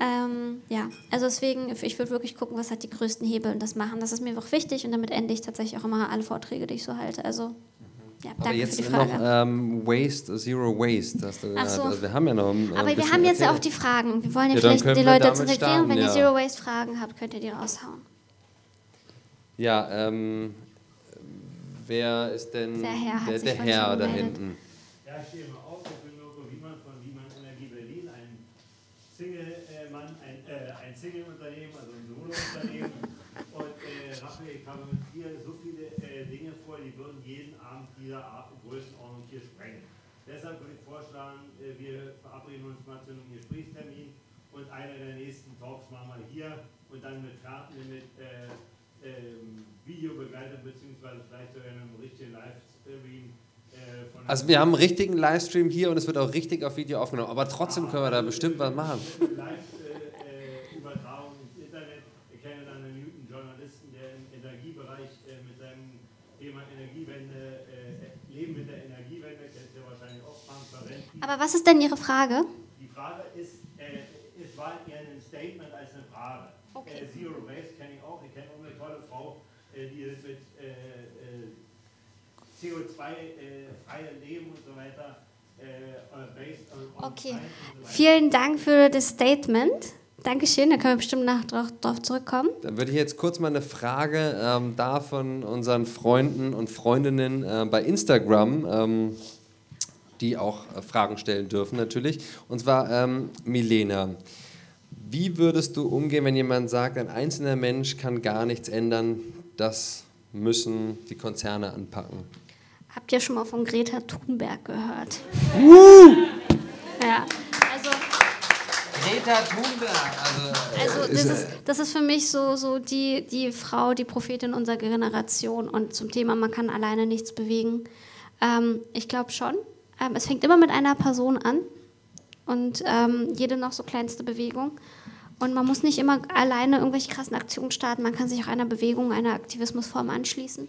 Ähm, ja, also deswegen, ich würde wirklich gucken, was hat die größten Hebel und das machen. Das ist mir auch wichtig und damit ende ich tatsächlich auch immer alle Vorträge, die ich so halte. Also, ja, Aber jetzt für die Frage. noch ähm, Waste, Zero Waste. Hast du so. also wir haben ja noch. ein- ein Aber wir haben jetzt ja auch die Fragen. Wir wollen ja, Ja, vielleicht die Leute damit zu integrieren. starten, Wenn ihr ja. Zero Waste Fragen habt, könnt ihr die raushauen. Ja, ähm, wer ist denn Der Herr hat der, der Herr da hinten? Ja, ich stehe mal auf. Ich bin Mirko Wiemann von Wiemann Energie Berlin, ein Single-Mann, ein, äh, ein Single-Unternehmen, also ein Solo-Unternehmen. Und äh, Raphael, ich habe mit dir so viele äh, Dinge vor, die würden jeden Abend dieser Art und Größenordnung hier sprengen. Deshalb würde ich vorschlagen, äh, wir verabreden uns mal zu einem Gesprächstermin und einer der nächsten Talks machen wir hier und dann mit Karten, mit äh, ähm, Videobegleitung, beziehungsweise vielleicht sogar einem richtigen Livestream. Äh, von Also wir haben einen richtigen Livestream hier und es wird auch richtig auf Video aufgenommen. Aber trotzdem können wir da bestimmt was machen. Live-Übertragung ins Internet. Ich kenne dann einen guten Journalisten, der im Energiebereich äh, mit seinem Thema Energiewende, äh, Leben mit der Energiewende, kennt ihr wahrscheinlich auch, Frank Parenti. Aber was ist denn Ihre Frage ist, äh, es war eher ein Statement als eine Frage. Okay. Äh, Zero Waste kenne ich auch. Ich kenne auch eine tolle Frau, äh, die ist mit äh, äh, CO2-freiem Leben und so weiter. Okay. Vielen Dank für das Statement. Dankeschön, da können wir bestimmt nach drauf, drauf zurückkommen. Dann würde ich jetzt kurz mal eine Frage ähm, da von unseren Freunden und Freundinnen äh, bei Instagram, ähm, die auch äh, Fragen stellen dürfen natürlich. Und zwar ähm, Milena. Wie würdest du umgehen, wenn jemand sagt, ein einzelner Mensch kann gar nichts ändern, das müssen die Konzerne anpacken? Habt ihr schon mal von Greta Thunberg gehört? Ja, also, Greta Thunberg, also, also das, ist, das ist für mich so, so die, die Frau, die Prophetin unserer Generation. Und zum Thema, man kann alleine nichts bewegen. Ähm, ich glaube schon. Ähm, es fängt immer mit einer Person an und ähm, jede noch so kleinste Bewegung. Und man muss nicht immer alleine irgendwelche krassen Aktionen starten. Man kann sich auch einer Bewegung, einer Aktivismusform anschließen.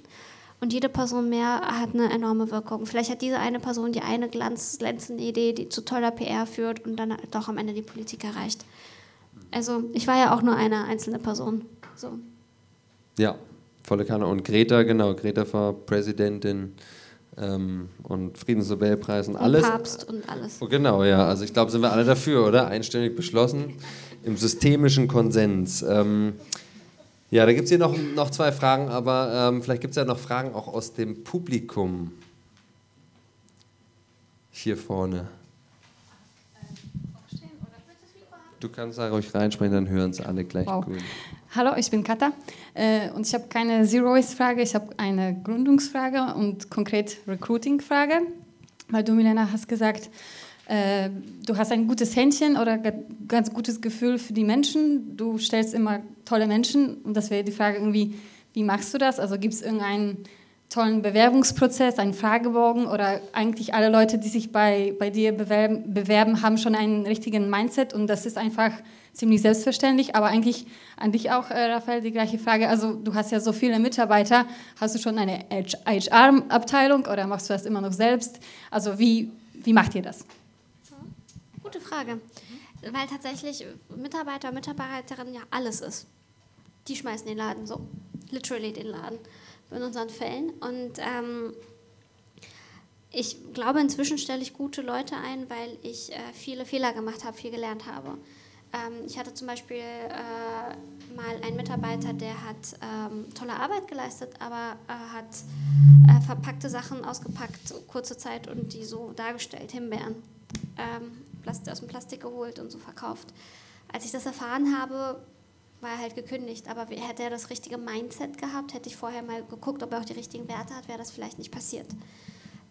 Und jede Person mehr hat eine enorme Wirkung. Vielleicht hat diese eine Person die eine glänzende Idee, die zu toller PR führt und dann doch am Ende die Politik erreicht. Also ich war ja auch nur eine einzelne Person. So. Ja, volle Kanne. Und Greta, genau, Greta war Präsidentin ähm, und Friedensnobelpreis und Und alles. Papst und alles. Oh, genau, ja. Also ich glaube, sind wir alle dafür, oder? Einstimmig beschlossen. Im systemischen Konsens. Ähm, ja, da gibt es hier noch, noch zwei Fragen, aber ähm, vielleicht gibt es ja noch Fragen auch aus dem Publikum. Hier vorne. Du kannst da ruhig reinsprechen, dann hören es alle gleich Wow. gut. Hallo, ich bin Katha äh, und ich habe keine Zero-Waste-Frage, ich habe eine Gründungsfrage und konkret Recruiting-Frage. Weil du, Milena, hast gesagt, äh, du hast ein gutes Händchen oder ga- ganz gutes Gefühl für die Menschen. Du stellst immer tolle Menschen und das wäre die Frage irgendwie, wie machst du das? Also gibt es irgendeinen tollen Bewerbungsprozess, einen Fragebogen oder eigentlich alle Leute, die sich bei, bei dir bewerben, bewerben, haben schon einen richtigen Mindset und das ist einfach ziemlich selbstverständlich. Aber eigentlich an dich auch, äh, Raphael, die gleiche Frage. Also du hast ja so viele Mitarbeiter. Hast du schon eine HR-Abteilung oder machst du das immer noch selbst? Also wie, wie macht ihr das? Gute Frage. Weil tatsächlich Mitarbeiter, Mitarbeiterinnen ja alles ist. Die schmeißen den Laden so. Literally den Laden. In unseren Fällen. Und ähm, ich glaube, inzwischen stelle ich gute Leute ein, weil ich äh, viele Fehler gemacht habe, viel gelernt habe. Ähm, ich hatte zum Beispiel äh, mal einen Mitarbeiter, der hat ähm, tolle Arbeit geleistet, aber äh, hat äh, verpackte Sachen ausgepackt, kurze Zeit und die so dargestellt, Himbeeren, ähm, aus dem Plastik geholt und so verkauft. Als ich das erfahren habe, war er halt gekündigt. Aber hätte er das richtige Mindset gehabt, hätte ich vorher mal geguckt, ob er auch die richtigen Werte hat, wäre das vielleicht nicht passiert.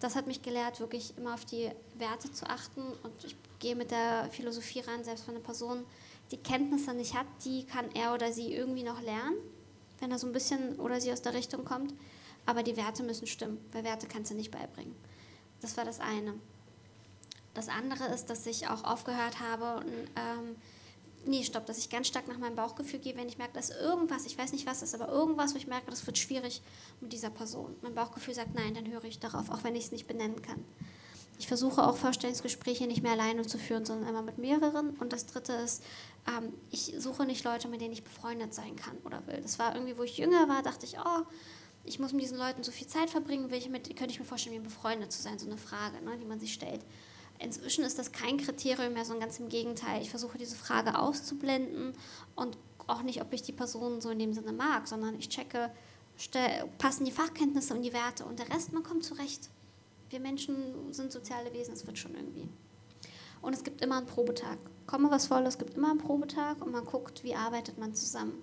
Das hat mich gelehrt, wirklich immer auf die Werte zu achten. Und ich gehe mit der Philosophie ran, selbst wenn eine Person die Kenntnisse nicht hat, die kann er oder sie irgendwie noch lernen, wenn er so ein bisschen oder sie aus der Richtung kommt. Aber die Werte müssen stimmen, weil Werte kannst du nicht beibringen. Das war das eine. Das andere ist, dass ich auch aufgehört habe, ähm, nee, stopp, dass ich ganz stark nach meinem Bauchgefühl gehe, wenn ich merke, dass irgendwas, ich weiß nicht was ist, aber irgendwas, wo ich merke, das wird schwierig mit dieser Person. Mein Bauchgefühl sagt nein, dann höre ich darauf, auch wenn ich es nicht benennen kann. Ich versuche auch Vorstellungsgespräche nicht mehr alleine zu führen, sondern immer mit mehreren. Und das Dritte ist, ähm, ich suche nicht Leute, mit denen ich befreundet sein kann oder will. Das war irgendwie, wo ich jünger war, dachte ich, oh, ich muss mit diesen Leuten so viel Zeit verbringen, will ich mit, könnte ich mir vorstellen, mit ihnen befreundet zu sein, so eine Frage, ne, die man sich stellt. Inzwischen ist das kein Kriterium mehr, sondern ganz im Gegenteil. Ich versuche diese Frage auszublenden und auch nicht, ob ich die Person so in dem Sinne mag, sondern ich checke, passen die Fachkenntnisse und die Werte und der Rest, man kommt zurecht. Wir Menschen sind soziale Wesen, es wird schon irgendwie. Und es gibt immer einen Probetag. Komme was voll, es gibt immer einen Probetag und man guckt, wie arbeitet man zusammen.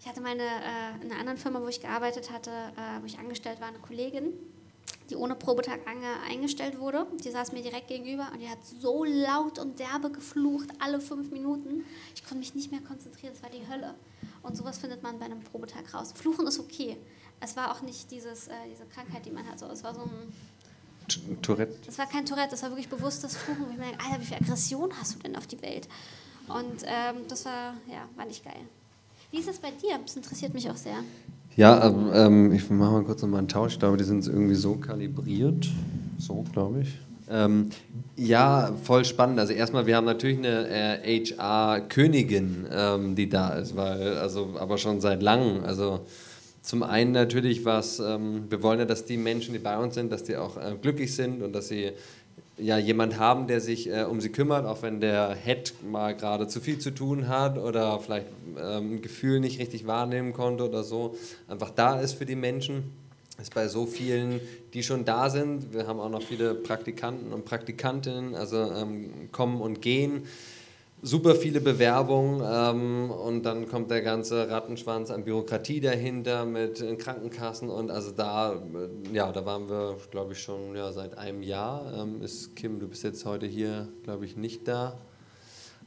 Ich hatte meine, äh, in einer anderen Firma, wo ich gearbeitet hatte, äh, wo ich angestellt war, eine Kollegin, die ohne Probetag eingestellt wurde. Die saß mir direkt gegenüber und die hat so laut und derbe geflucht, alle fünf Minuten. Ich konnte mich nicht mehr konzentrieren, es war die Hölle. Und sowas findet man bei einem Probetag raus. Fluchen ist okay. Es war auch nicht dieses, äh, diese Krankheit, die man hat. So, es war so ein. Tourette. Es war kein Tourette, es war wirklich bewusstes Fluchen. ich denke, Alter, wie viel Aggression hast du denn auf die Welt? Und ähm, das war, ja, war nicht geil. Wie ist das bei dir? Das interessiert mich auch sehr. Ja, ähm, ich mache mal kurz nochmal einen Tausch. Ich glaube, die sind irgendwie so kalibriert. So, glaube ich. Ähm, ja, voll spannend. Also erstmal, wir haben natürlich eine äh, HR-Königin, ähm, die da ist, weil, also, aber schon seit langem. Also zum einen natürlich was, ähm, wir wollen ja, dass die Menschen, die bei uns sind, dass die auch äh, glücklich sind und dass sie ja jemand haben, der sich äh, um sie kümmert, auch wenn der Head mal gerade zu viel zu tun hat oder vielleicht ähm, ein Gefühl nicht richtig wahrnehmen konnte oder so, einfach da ist für die Menschen. Ist bei so vielen, die schon da sind. Wir haben auch noch viele Praktikanten und Praktikantinnen, also ähm, kommen und gehen super viele Bewerbungen ähm, und dann kommt der ganze Rattenschwanz an Bürokratie dahinter mit Krankenkassen und also da, äh, ja, da waren wir, glaube ich, schon ja, seit einem Jahr. Ähm, ist Kim, du bist jetzt heute hier, glaube ich, nicht da.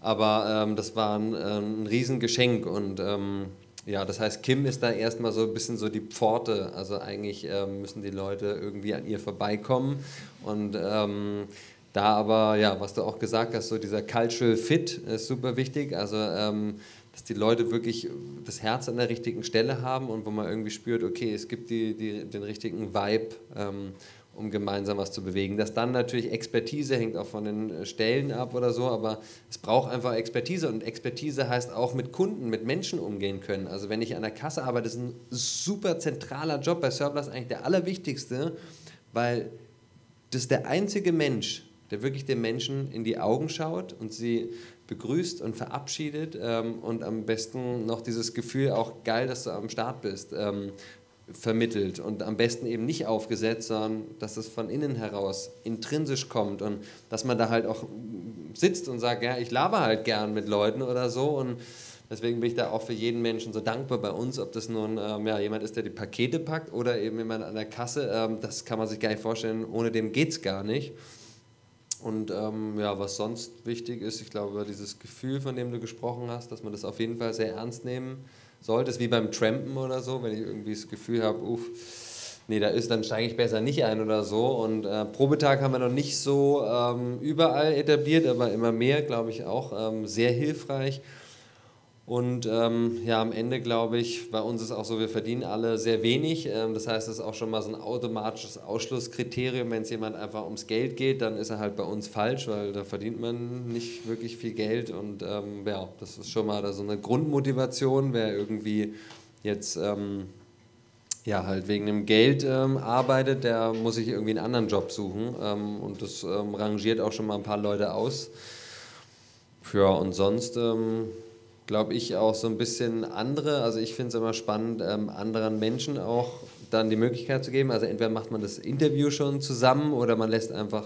Aber ähm, das war ein, ein Riesengeschenk und ähm, ja, das heißt, Kim ist da erstmal so ein bisschen so die Pforte. Also eigentlich ähm, müssen die Leute irgendwie an ihr vorbeikommen und ähm, da aber, ja, was du auch gesagt hast, so dieser Cultural Fit ist super wichtig. Also, ähm, dass die Leute wirklich das Herz an der richtigen Stelle haben und wo man irgendwie spürt, okay, es gibt die, die, den richtigen Vibe, ähm, um gemeinsam was zu bewegen. Dass dann natürlich Expertise hängt auch von den Stellen ab oder so, aber es braucht einfach Expertise und Expertise heißt auch mit Kunden, mit Menschen umgehen können. Also wenn ich an der Kasse arbeite, ist ein super zentraler Job bei Surplus eigentlich der allerwichtigste, weil das ist der einzige Mensch, der wirklich den Menschen in die Augen schaut und sie begrüßt und verabschiedet ähm, und am besten noch dieses Gefühl, auch geil, dass du am Start bist, ähm, vermittelt und am besten eben nicht aufgesetzt, sondern dass es von innen heraus intrinsisch kommt und dass man da halt auch sitzt und sagt, ja, ich laber halt gern mit Leuten oder so und deswegen bin ich da auch für jeden Menschen so dankbar bei uns, ob das nun ähm, ja, jemand ist, der die Pakete packt oder eben jemand an der Kasse, ähm, das kann man sich gar nicht vorstellen, ohne dem geht es gar nicht. Und ähm, ja, was sonst wichtig ist, ich glaube, dieses Gefühl, von dem du gesprochen hast, dass man das auf jeden Fall sehr ernst nehmen sollte, ist wie beim Trampen oder so, wenn ich irgendwie das Gefühl habe, uff, nee, da ist, dann steige ich besser nicht ein oder so. Und äh, Probetag haben wir noch nicht so ähm, überall etabliert, aber immer mehr, glaube ich, auch ähm, sehr hilfreich. Und ähm, ja, am Ende glaube ich, bei uns ist auch so, wir verdienen alle sehr wenig. Ähm, das heißt, es ist auch schon mal so ein automatisches Ausschlusskriterium. Wenn es jemand einfach ums Geld geht, dann ist er halt bei uns falsch, weil da verdient man nicht wirklich viel Geld. Und ähm, ja, das ist schon mal so eine Grundmotivation. Wer irgendwie jetzt ähm, ja, halt wegen dem Geld ähm, arbeitet, der muss sich irgendwie einen anderen Job suchen. Ähm, und das rangiert auch schon mal ein paar Leute aus. Ja, und sonst glaube ich, auch so ein bisschen andere. Also ich finde es immer spannend, ähm, anderen Menschen auch dann die Möglichkeit zu geben. Also entweder macht man das Interview schon zusammen oder man lässt einfach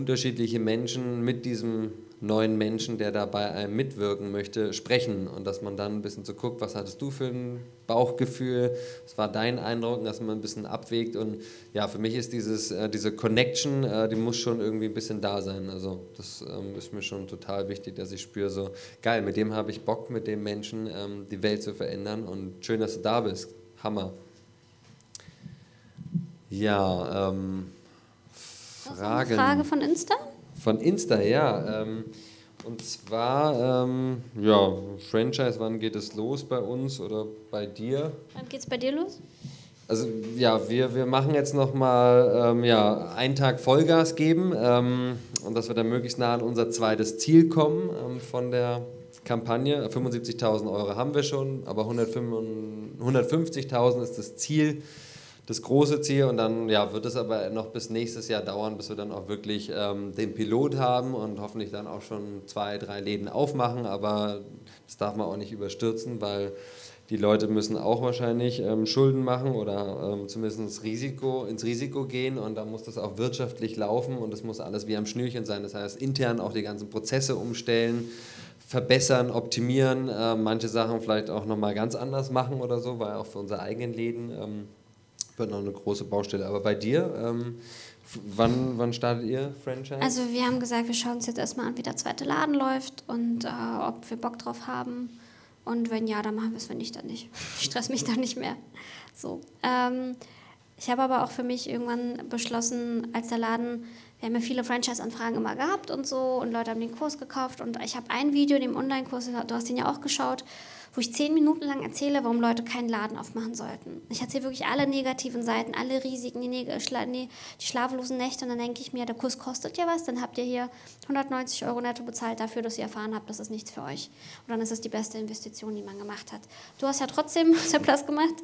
unterschiedliche Menschen mit diesem neuen Menschen, der da bei einem mitwirken möchte, sprechen. Und dass man dann ein bisschen so guckt, was hattest du für ein Bauchgefühl, was war dein Eindruck, dass man ein bisschen abwägt. Und ja, für mich ist dieses, äh, diese Connection, äh, die muss schon irgendwie ein bisschen da sein, also das ähm, ist mir schon total wichtig, dass ich spüre so, geil, mit dem habe ich Bock, mit dem Menschen ähm, die Welt zu verändern. Und schön, dass du da bist, Hammer. Ja, ähm, Fragen. Frage von Insta? Von Insta, ja. Ähm, und zwar, ähm, ja, Franchise, wann geht es los bei uns oder bei dir? Wann geht es bei dir los? also ja, wir, wir machen jetzt nochmal ähm, ja, einen Tag Vollgas geben ähm, und dass wir dann möglichst nah an unser zweites Ziel kommen ähm, von der Kampagne. 75.000 Euro haben wir schon, aber 150.000 ist das Ziel, das große Ziel. Und dann ja, wird es aber noch bis nächstes Jahr dauern, bis wir dann auch wirklich ähm, den Pilot haben und hoffentlich dann auch schon zwei, drei Läden aufmachen. Aber das darf man auch nicht überstürzen, weil die Leute müssen auch wahrscheinlich ähm, Schulden machen oder ähm, zumindest ins Risiko, ins Risiko gehen und da muss das auch wirtschaftlich laufen und es muss alles wie am Schnürchen sein. Das heißt, intern auch die ganzen Prozesse umstellen, verbessern, optimieren, äh, manche Sachen vielleicht auch nochmal ganz anders machen oder so, weil auch für unsere eigenen Läden ähm, wird noch eine große Baustelle. Aber bei dir, ähm, wann, wann startet ihr Franchise? Also wir haben gesagt, wir schauen uns jetzt erstmal an, wie der zweite Laden läuft und äh, ob wir Bock drauf haben. Und wenn ja, dann machen wir es, wenn nicht, dann nicht. [laughs] Ich stress mich dann nicht mehr. So. Ähm, ich habe aber auch für mich irgendwann beschlossen, als der Laden, wir haben ja viele Franchise-Anfragen immer gehabt und so und Leute haben den Kurs gekauft und ich habe ein Video in dem Online-Kurs, du hast den ja auch geschaut, wo ich zehn Minuten lang erzähle, warum Leute keinen Laden aufmachen sollten. Ich erzähle wirklich alle negativen Seiten, alle Risiken, die, die schlaflosen Nächte und dann denke ich mir, der Kurs kostet ja was, dann habt ihr hier 190 Euro netto bezahlt dafür, dass ihr erfahren habt, das ist nichts für euch. Und dann ist es die beste Investition, die man gemacht hat. Du hast ja trotzdem [laughs] Surplus gemacht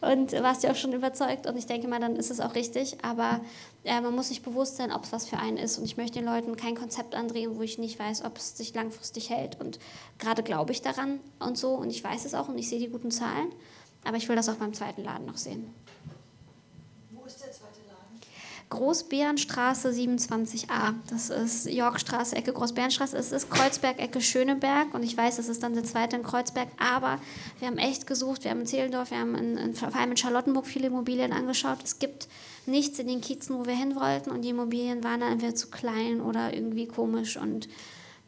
und warst ja auch schon überzeugt und ich denke mal, dann ist es auch richtig, aber äh, man muss sich bewusst sein, ob es was für einen ist und ich möchte den Leuten kein Konzept andrehen, wo ich nicht weiß, ob es sich langfristig hält und gerade glaube ich daran und so und ich weiß es auch und ich sehe die guten Zahlen, aber ich will das auch beim zweiten Laden noch sehen. Wo ist der zweite Laden? Großbärenstraße 27a. Das ist Yorkstraße, Ecke Großbärenstraße. Es ist Kreuzberg, Ecke Schöneberg. Und ich weiß, es ist dann der zweite in Kreuzberg. Aber wir haben echt gesucht. Wir haben in Zehlendorf, wir haben in, in, vor allem in Charlottenburg viele Immobilien angeschaut. Es gibt nichts in den Kiezen, wo wir hin wollten. Und die Immobilien waren dann entweder zu klein oder irgendwie komisch. Und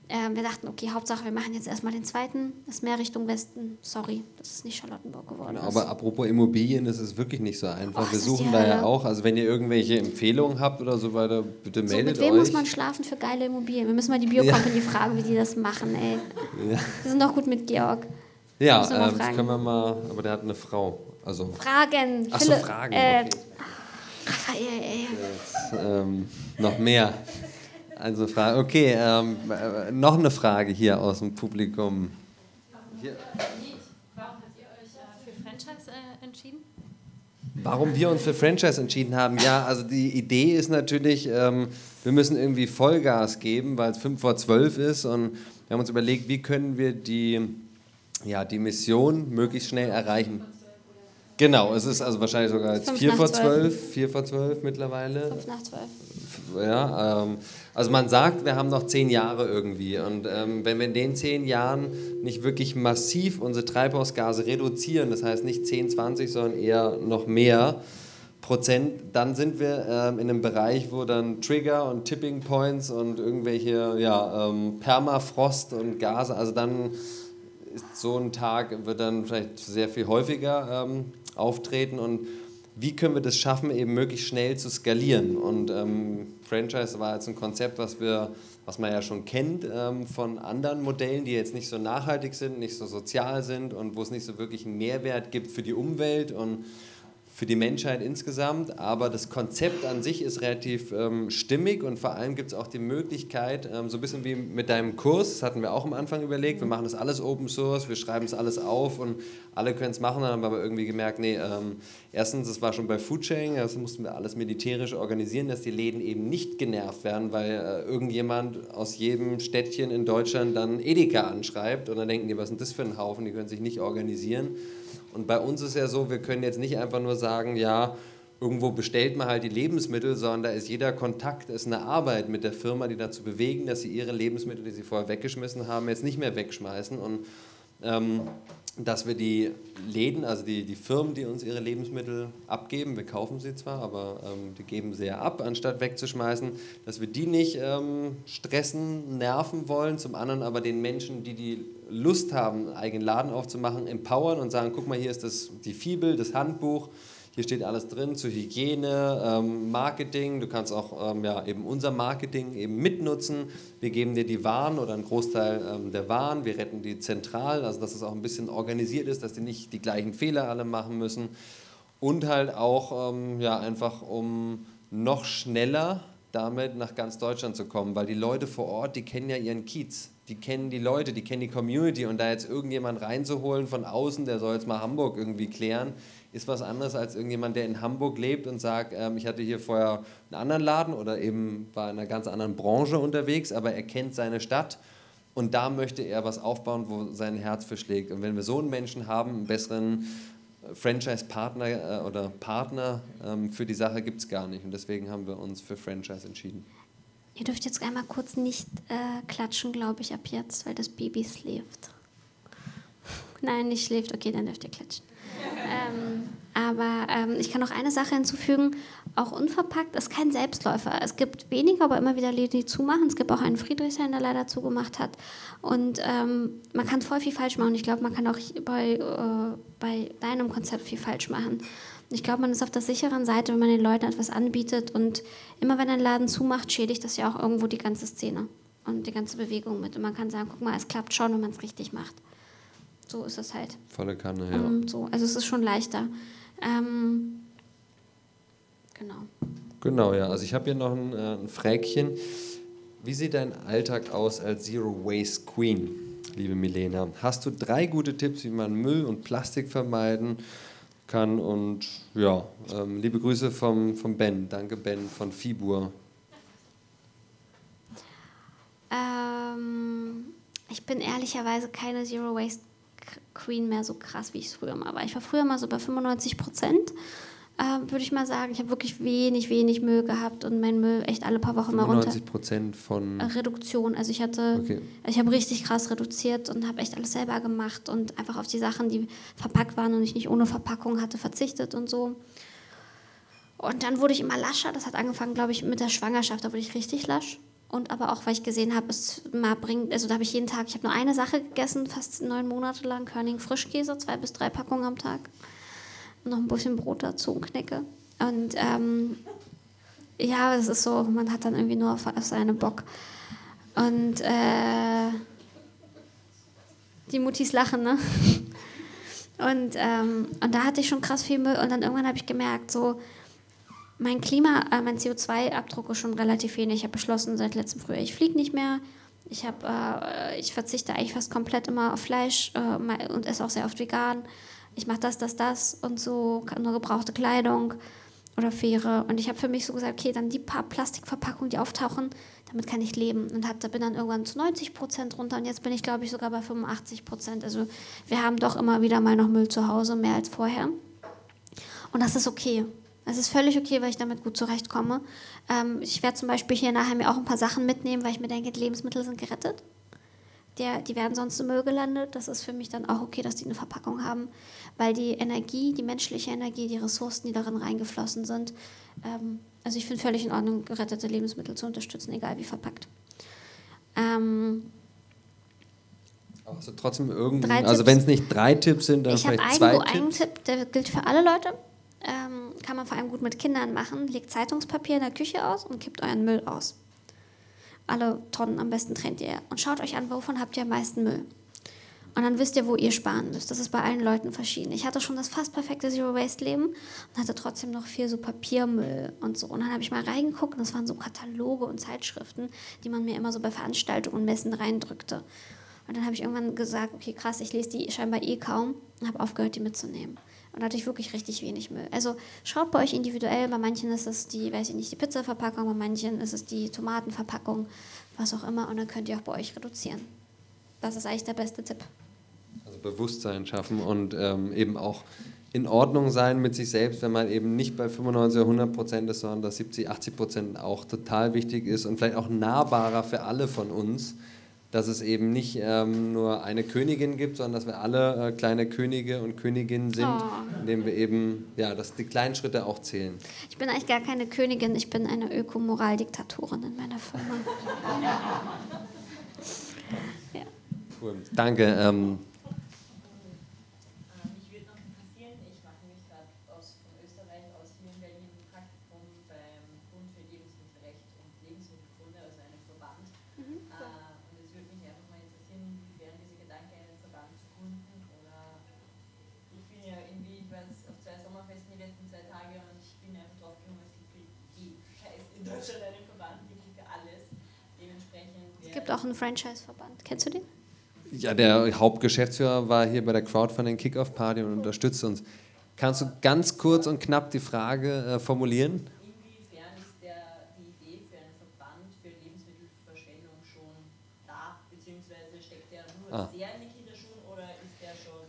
äh, wir dachten, okay, Hauptsache, wir machen jetzt erstmal den zweiten. Das ist mehr Richtung Westen. Sorry, das ist nicht Charlottenburg geworden. Genau, aber apropos Immobilien, das ist wirklich nicht so einfach. Oh, wir suchen da ja auch. Also wenn ihr irgendwelche Empfehlungen habt oder so weiter, bitte So, meldet mit wem euch. muss man schlafen für geile Immobilien? Wir müssen mal die Biocompany fragen, wie die das machen, ey. Ja. Wir sind doch gut mit Georg. Ja, ähm, das können wir mal, aber der hat eine Frau. Also, Fragen. ach so, Fragen. Äh, Okay. Raphael, ey. Jetzt, ähm, noch mehr. Also Frage. Okay, ähm, äh, noch eine Frage hier aus dem Publikum. Hier. Warum habt ihr euch für Franchise äh, entschieden? Warum wir uns für Franchise entschieden haben? Ja, also die Idee ist natürlich, ähm, wir müssen irgendwie Vollgas geben, weil es 5 vor 12 ist und wir haben uns überlegt, wie können wir die, ja, die Mission möglichst schnell erreichen. Genau, es ist also wahrscheinlich sogar jetzt Fünf 4 nach vor zwölf. 12, 4 vor 12 mittlerweile. Fünf nach zwölf. Ja, ähm, also man sagt, wir haben noch zehn Jahre irgendwie. Und ähm, wenn wir in den zehn Jahren nicht wirklich massiv unsere Treibhausgase reduzieren, das heißt nicht 10, 20, sondern eher noch mehr Prozent, dann sind wir ähm, in einem Bereich, wo dann Trigger und Tipping Points und irgendwelche ja, ähm, Permafrost und Gase, also dann so ein Tag, wird dann vielleicht sehr viel häufiger ähm, auftreten und wie können wir das schaffen, eben möglichst schnell zu skalieren? Und ähm, Franchise war jetzt ein Konzept, was wir, was man ja schon kennt ähm, von anderen Modellen, die jetzt nicht so nachhaltig sind, nicht so sozial sind und wo es nicht so wirklich einen Mehrwert gibt für die Umwelt und für die Menschheit insgesamt, aber das Konzept an sich ist relativ ähm, stimmig und vor allem gibt es auch die Möglichkeit, ähm, so ein bisschen wie mit deinem Kurs, das hatten wir auch am Anfang überlegt, wir machen das alles Open Source, wir schreiben es alles auf und alle können es machen, dann haben wir aber irgendwie gemerkt, nee, ähm, erstens, das war schon bei Foodsharing, das mussten wir alles militärisch organisieren, dass die Läden eben nicht genervt werden, weil äh, irgendjemand aus jedem Städtchen in Deutschland dann Edeka anschreibt und dann denken die, was ist denn das für ein Haufen, die können sich nicht organisieren. Und bei uns ist ja so, wir können jetzt nicht einfach nur sagen, ja, irgendwo bestellt man halt die Lebensmittel, sondern da ist jeder Kontakt, ist eine Arbeit mit der Firma, die dazu bewegen, dass sie ihre Lebensmittel, die sie vorher weggeschmissen haben, jetzt nicht mehr wegschmeißen. Und ähm, dass wir die Läden, also die, die Firmen, die uns ihre Lebensmittel abgeben, wir kaufen sie zwar, aber ähm, die geben sie ja ab, anstatt wegzuschmeißen, dass wir die nicht ähm, stressen, nerven wollen, zum anderen aber den Menschen, die die Lust haben, einen eigenen Laden aufzumachen, empowern und sagen, guck mal, hier ist das, die Fibel, das Handbuch, hier steht alles drin zu Hygiene, ähm, Marketing. Du kannst auch ähm, ja, eben unser Marketing eben mitnutzen. Wir geben dir die Waren oder einen Großteil ähm, der Waren. Wir retten die zentral, also dass es auch ein bisschen organisiert ist, dass die nicht die gleichen Fehler alle machen müssen. Und halt auch ähm, ja, einfach, um noch schneller damit nach ganz Deutschland zu kommen, weil die Leute vor Ort, die kennen ja ihren Kiez, die kennen die Leute, die kennen die Community und da jetzt irgendjemand reinzuholen von außen, der soll jetzt mal Hamburg irgendwie klären, ist was anderes als irgendjemand, der in Hamburg lebt und sagt, ähm, ich hatte hier vorher einen anderen Laden oder eben war in einer ganz anderen Branche unterwegs, aber er kennt seine Stadt und da möchte er was aufbauen, wo sein Herz für schlägt. Und wenn wir so einen Menschen haben, einen besseren Franchise-Partner äh, oder Partner ähm, für die Sache gibt es gar nicht. Und deswegen haben wir uns für Franchise entschieden. Ihr dürft jetzt einmal kurz nicht äh, klatschen, glaube ich, ab jetzt, weil das Baby schläft. [laughs] Nein, nicht schläft. Okay, dann dürft ihr klatschen. Ähm, aber ähm, ich kann noch eine Sache hinzufügen. Auch unverpackt ist kein Selbstläufer. Es gibt weniger, aber immer wieder Läden, die zumachen. Es gibt auch einen Friedrichshain, der leider zugemacht hat. Und ähm, man kann voll viel falsch machen. Ich glaube, man kann auch bei, äh, bei deinem Konzept viel falsch machen. Ich glaube, man ist auf der sicheren Seite, wenn man den Leuten etwas anbietet. Und immer wenn ein Laden zumacht, schädigt das ja auch irgendwo die ganze Szene und die ganze Bewegung mit. Und man kann sagen, guck mal, es klappt schon, wenn man es richtig macht. So ist es halt. Volle Kanne, ja. Um, so. Also es ist schon leichter. Ähm, genau. Genau, ja. Also ich habe hier noch ein, äh, ein Fräkchen. Wie sieht dein Alltag aus als Zero Waste Queen, liebe Milena? Hast du drei gute Tipps, wie man Müll und Plastik vermeiden kann? Und ja, ähm, liebe Grüße vom, vom Ben. Danke, Ben von Fibur. Ähm, ich bin ehrlicherweise keine Zero Waste Queen mehr so krass, wie ich es früher mal war. Ich war früher mal so bei 95 Prozent, äh, würde ich mal sagen. Ich habe wirklich wenig, wenig Müll gehabt und mein Müll echt alle paar Wochen mal runter. 95 Prozent von. Reduktion. Also ich hatte, Okay. ich habe richtig krass reduziert und habe echt alles selber gemacht und einfach auf die Sachen, die verpackt waren und ich nicht ohne Verpackung hatte, verzichtet und so. Und dann wurde ich immer lascher. Das hat angefangen, glaube ich, mit der Schwangerschaft. Da wurde ich richtig lasch. Und aber auch, weil ich gesehen habe, es mal bringt, also da habe ich jeden Tag, ich habe nur eine Sache gegessen, fast neun Monate lang, Körning Frischkäse, zwei bis drei Packungen am Tag. Und noch ein bisschen Brot dazu und Knecke. Und ähm, ja, es ist so, man hat dann irgendwie nur auf, auf seine Bock. Und äh, die Muttis lachen, ne? [laughs] Und, ähm, und da hatte ich schon krass viel Müll. Und dann irgendwann habe ich gemerkt, so, mein Klima, äh, mein CO2-Abdruck ist schon relativ wenig. Ich habe beschlossen seit letztem Frühjahr, ich fliege nicht mehr. Ich, hab, äh, ich verzichte eigentlich fast komplett immer auf Fleisch äh, und esse auch sehr oft vegan. Ich mache das, das, das und so, nur gebrauchte Kleidung oder faire. Und ich habe für mich so gesagt, okay, dann die paar Plastikverpackungen, die auftauchen, damit kann ich leben. Und hab, da bin dann irgendwann zu 90 Prozent runter und jetzt bin ich, glaube ich, sogar bei 85 Prozent. Also wir haben doch immer wieder mal noch Müll zu Hause, mehr als vorher. Und das ist okay. Es ist völlig okay, weil ich damit gut zurechtkomme. Ähm, ich werde zum Beispiel hier nachher mir auch ein paar Sachen mitnehmen, weil ich mir denke, die Lebensmittel sind gerettet. Der, die werden sonst im Müll gelandet. Das ist für mich dann auch okay, dass die eine Verpackung haben, weil die Energie, die menschliche Energie, die Ressourcen, die darin reingeflossen sind, ähm, also ich finde völlig in Ordnung, gerettete Lebensmittel zu unterstützen, egal wie verpackt. Ähm, Also trotzdem irgendwie. Also wenn es nicht drei Tipps sind, dann ich habe vielleicht einen, zwei einen Tipps. Tipp, der gilt für alle Leute. Ähm, kann man vor allem gut mit Kindern machen. Legt Zeitungspapier in der Küche aus und kippt euren Müll aus. Alle Tonnen am besten trennt ihr. Und schaut euch an, wovon habt ihr am meisten Müll. Und dann wisst ihr, wo ihr sparen müsst. Das ist bei allen Leuten verschieden. Ich hatte schon das fast perfekte Zero-Waste-Leben und hatte trotzdem noch viel so Papiermüll und so. Und dann habe ich mal reingeguckt und das waren so Kataloge und Zeitschriften, die man mir immer so bei Veranstaltungen und Messen reindrückte. Und dann habe ich irgendwann gesagt, okay, krass, ich lese die scheinbar eh kaum und habe aufgehört, die mitzunehmen. Und da hatte ich wirklich richtig wenig Müll. Also schaut bei euch individuell. Bei manchen ist es die, weiß ich nicht, die Pizzaverpackung, bei manchen ist es die Tomatenverpackung, was auch immer. Und dann könnt ihr auch bei euch reduzieren. Das ist eigentlich der beste Tipp. Also Bewusstsein schaffen und ähm, eben auch in Ordnung sein mit sich selbst, wenn man eben nicht bei 95 oder 100 Prozent ist, sondern dass 70, 80 Prozent auch total wichtig ist und vielleicht auch nahbarer für alle von uns, dass es eben nicht ähm, nur eine Königin gibt, sondern dass wir alle äh, kleine Könige und Königinnen sind, Oh. indem wir eben, ja, dass die kleinen Schritte auch zählen. Ich bin eigentlich gar keine Königin, ich bin eine Ökomoral-Diktatorin in meiner Firma. ja. Cool. Danke. Ähm, Mich würde noch interessieren, ich mache nämlich gerade aus von Österreich aus hier in Berlin ein Praktikum beim Bund für Lebensmittelrecht und Lebensmittelkunde, also einem Verband. Äh, und es würde mich einfach mal interessieren, inwiefern dieser Gedanke, einen Verband zu gründen oder ich bin ja irgendwie, ich war jetzt auf zwei Sommerfesten in gibt auch einen Franchise-Verband. Kennst du den? Ja, der Hauptgeschäftsführer war hier bei der Crowdfunding Kickoff Party und unterstützt uns. Kannst du ganz kurz und knapp die Frage äh, formulieren? Inwiefern ist der, die Idee für einen Verband für Lebensmittelverschwendung schon da, beziehungsweise steckt der nur Ah. sehr in den Kinderschuhen oder ist der schon?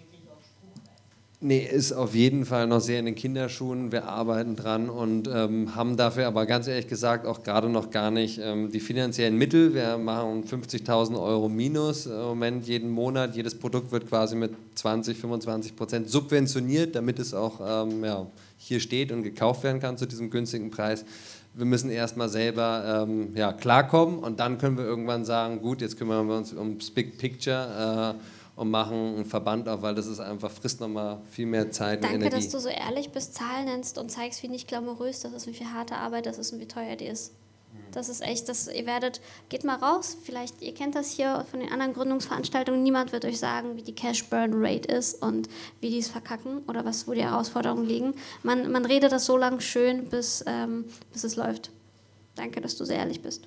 Nee, ist auf jeden Fall noch sehr in den Kinderschuhen. Wir arbeiten dran und ähm, haben dafür aber ganz ehrlich gesagt auch gerade noch gar nicht ähm, die finanziellen Mittel. Wir machen 50.000 Euro minus im Moment jeden Monat. Jedes Produkt wird quasi mit 20, 25 Prozent subventioniert, damit es auch ähm, ja, hier steht und gekauft werden kann zu diesem günstigen Preis. Wir müssen erstmal selber ähm, ja, klarkommen und dann können wir irgendwann sagen, gut, jetzt kümmern wir uns ums Big Picture. Und machen einen Verband auf, weil das ist einfach, frisst nochmal viel mehr Zeit und Danke, Energie. dass du so ehrlich bist, Zahlen nennst und zeigst, wie nicht glamourös das ist, wie viel harte Arbeit das ist und wie teuer die ist. Das ist echt, das, ihr werdet, geht mal raus, vielleicht, ihr kennt das hier von den anderen Gründungsveranstaltungen, niemand wird euch sagen, wie die Cash-Burn-Rate ist und wie die es verkacken oder was, wo die Herausforderungen liegen. Man, man redet das so lange schön, bis, ähm, bis es läuft. Danke, dass du sehr ehrlich bist.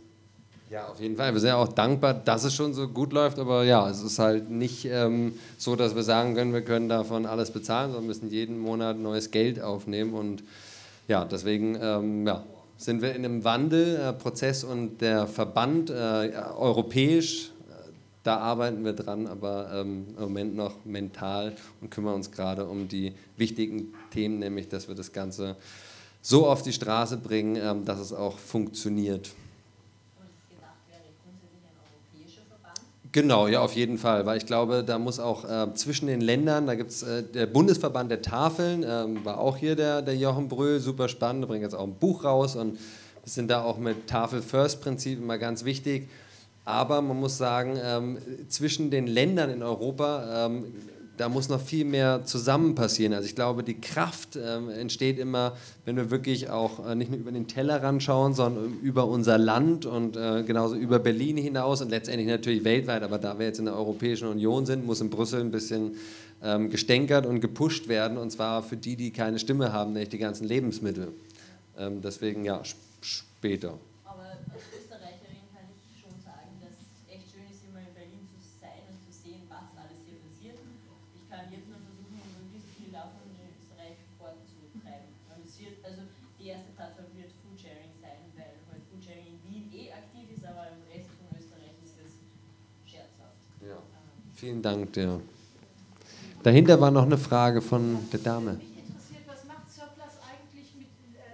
Ja, auf jeden Fall. Wir sind ja auch dankbar, dass es schon so gut läuft, aber ja, es ist halt nicht ähm, so, dass wir sagen können, wir können davon alles bezahlen, sondern müssen jeden Monat neues Geld aufnehmen und ja, deswegen ähm, ja, sind wir in einem Wandelprozess und der Verband äh, europäisch, äh, da arbeiten wir dran, aber ähm, im Moment noch mental und kümmern uns gerade um die wichtigen Themen, nämlich dass wir das Ganze so auf die Straße bringen, ähm, dass es auch funktioniert. Und es gedacht wäre grundsätzlich ein europäischer Verband. Genau, ja, auf jeden Fall, weil ich glaube, da muss auch äh, zwischen den Ländern, da gibt es äh, der Bundesverband der Tafeln, ähm, war auch hier der, der Jochen Brühl, super spannend, bringt jetzt auch ein Buch raus und wir sind da auch mit Tafel-First-Prinzip immer ganz wichtig. Aber man muss sagen, ähm, zwischen den Ländern in Europa, ähm, da muss noch viel mehr zusammen passieren. Also ich glaube, die Kraft ähm, entsteht immer, wenn wir wirklich auch äh, nicht nur über den Tellerrand schauen, sondern über unser Land und äh, genauso über Berlin hinaus und letztendlich natürlich weltweit. Aber da wir jetzt in der Europäischen Union sind, muss in Brüssel ein bisschen ähm, gestänkert und gepusht werden. Und zwar für die, die keine Stimme haben, nämlich die ganzen Lebensmittel. Ähm, deswegen ja, sp- später. Vielen Dank dir. Dahinter war noch eine Frage von der Dame. Mich interessiert, was macht Surplus eigentlich mit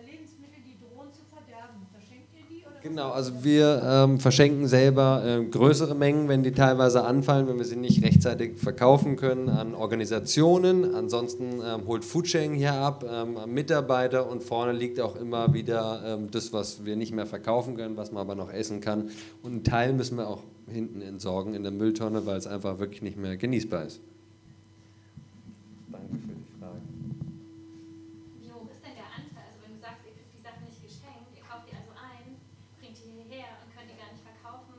Lebensmitteln, die drohen zu verderben? Verschenkt ihr die? Oder was Genau, also wir ähm, verschenken selber äh, größere Mengen, wenn die teilweise anfallen, wenn wir sie nicht rechtzeitig verkaufen können, an Organisationen. Ansonsten ähm, holt Foodsharing hier ab, ähm, Mitarbeiter und vorne liegt auch immer wieder ähm, das, was wir nicht mehr verkaufen können, was man aber noch essen kann. Und einen Teil müssen wir auch hinten entsorgen in der Mülltonne, weil es einfach wirklich nicht mehr genießbar ist. Danke für die Frage. Wie hoch ist denn der Anteil? Also wenn du sagst, ihr kriegt die Sachen nicht geschenkt, ihr kauft die also ein, bringt die hierher und könnt die gar nicht verkaufen,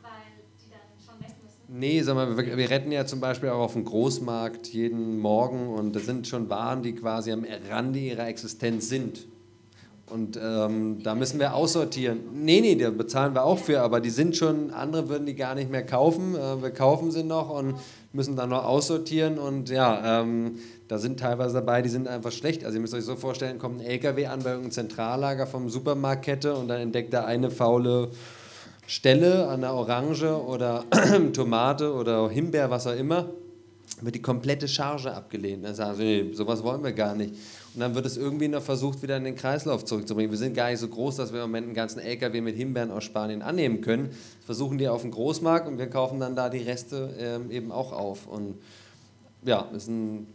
weil die dann schon weg müssen. Nee, sag mal, wir, wir retten ja zum Beispiel auch auf dem Großmarkt jeden Morgen und das sind schon Waren, die quasi am Rande ihrer Existenz sind. Und ähm, da müssen wir aussortieren. Nee, nee, da bezahlen wir auch für, aber die sind schon, andere würden die gar nicht mehr kaufen. Äh, wir kaufen sie noch und müssen dann noch aussortieren. Und ja, ähm, da sind teilweise dabei, die sind einfach schlecht. Also ihr müsst euch so vorstellen, kommt ein LKW an bei irgendeinem Zentrallager vom Supermarktkette und dann entdeckt er eine faule Stelle an der Orange oder [clears throat] Tomate oder Himbeer, was auch immer, wird die komplette Charge abgelehnt. Dann sagen sie, nee, sowas wollen wir gar nicht. Und dann wird es irgendwie noch versucht, wieder in den Kreislauf zurückzubringen. Wir sind gar nicht so groß, dass wir im Moment einen ganzen LKW mit Himbeeren aus Spanien annehmen können. Das versuchen die auf dem Großmarkt und wir kaufen dann da die Reste ähm, eben auch auf. Und ja, ist ein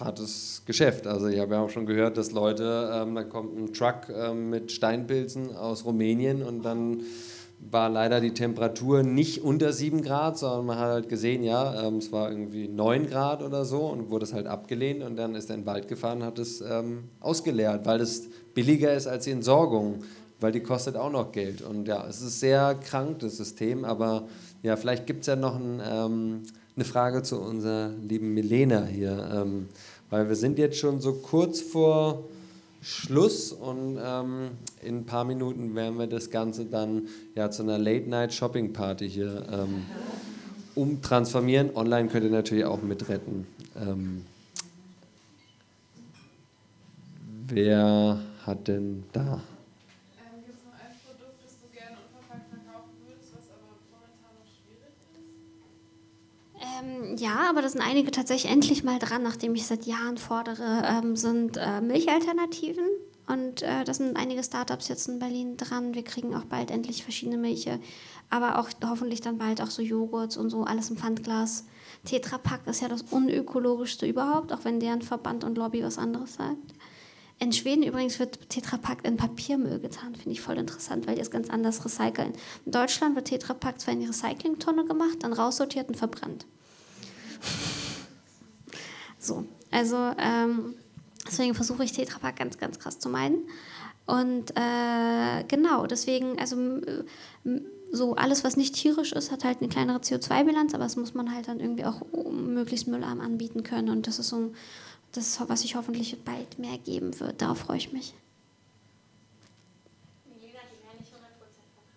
hartes Geschäft. Also ich habe ja auch schon gehört, dass Leute, ähm, da kommt ein Truck ähm, mit Steinpilzen aus Rumänien und dann war leider die Temperatur nicht unter 7 Grad, sondern man hat halt gesehen, ja, ähm, es war irgendwie 9 Grad oder so und wurde es halt abgelehnt und dann ist er in den Wald gefahren und hat es ähm, ausgeleert, weil es billiger ist als die Entsorgung, weil die kostet auch noch Geld. Und ja, es ist sehr krank, das System, aber ja, vielleicht gibt es ja noch ein, ähm, eine Frage zu unserer lieben Milena hier, ähm, weil wir sind jetzt schon so kurz vor Schluss und ähm, in ein paar Minuten werden wir das Ganze dann ja, zu einer Late-Night-Shopping-Party hier ähm, umtransformieren. Online könnt ihr natürlich auch mitretten. Ähm, wer hat denn da? Gibt es noch ein Produkt, das du gerne unverpackt verkaufen würdest, was aber momentan noch schwierig ist? Ähm, ja, aber da sind einige tatsächlich endlich mal dran, nachdem ich seit Jahren fordere, ähm, sind äh, Milchalternativen. Und äh, da sind einige Startups jetzt in Berlin dran. Wir kriegen auch bald endlich verschiedene Milche, aber auch hoffentlich dann bald auch so Joghurts und so, alles im Pfandglas. Tetra Pak ist ja das unökologischste überhaupt, auch wenn deren Verband und Lobby was anderes sagt. In Schweden übrigens wird Tetra Pak in Papiermüll getan, finde ich voll interessant, weil die es ganz anders recyceln. In Deutschland wird Tetra Pak zwar in die Recyclingtonne gemacht, dann raussortiert und verbrannt. So, also ähm, deswegen versuche ich Tetra Pak ganz, ganz krass zu meiden. Und äh, genau, deswegen, also so alles, was nicht tierisch ist, hat halt eine kleinere CO2-Bilanz, aber das muss man halt dann irgendwie auch möglichst müllarm anbieten können. Und das ist so das, was sich hoffentlich bald mehr geben wird. Darauf freue ich mich. Die werden nicht 100% verbrannt.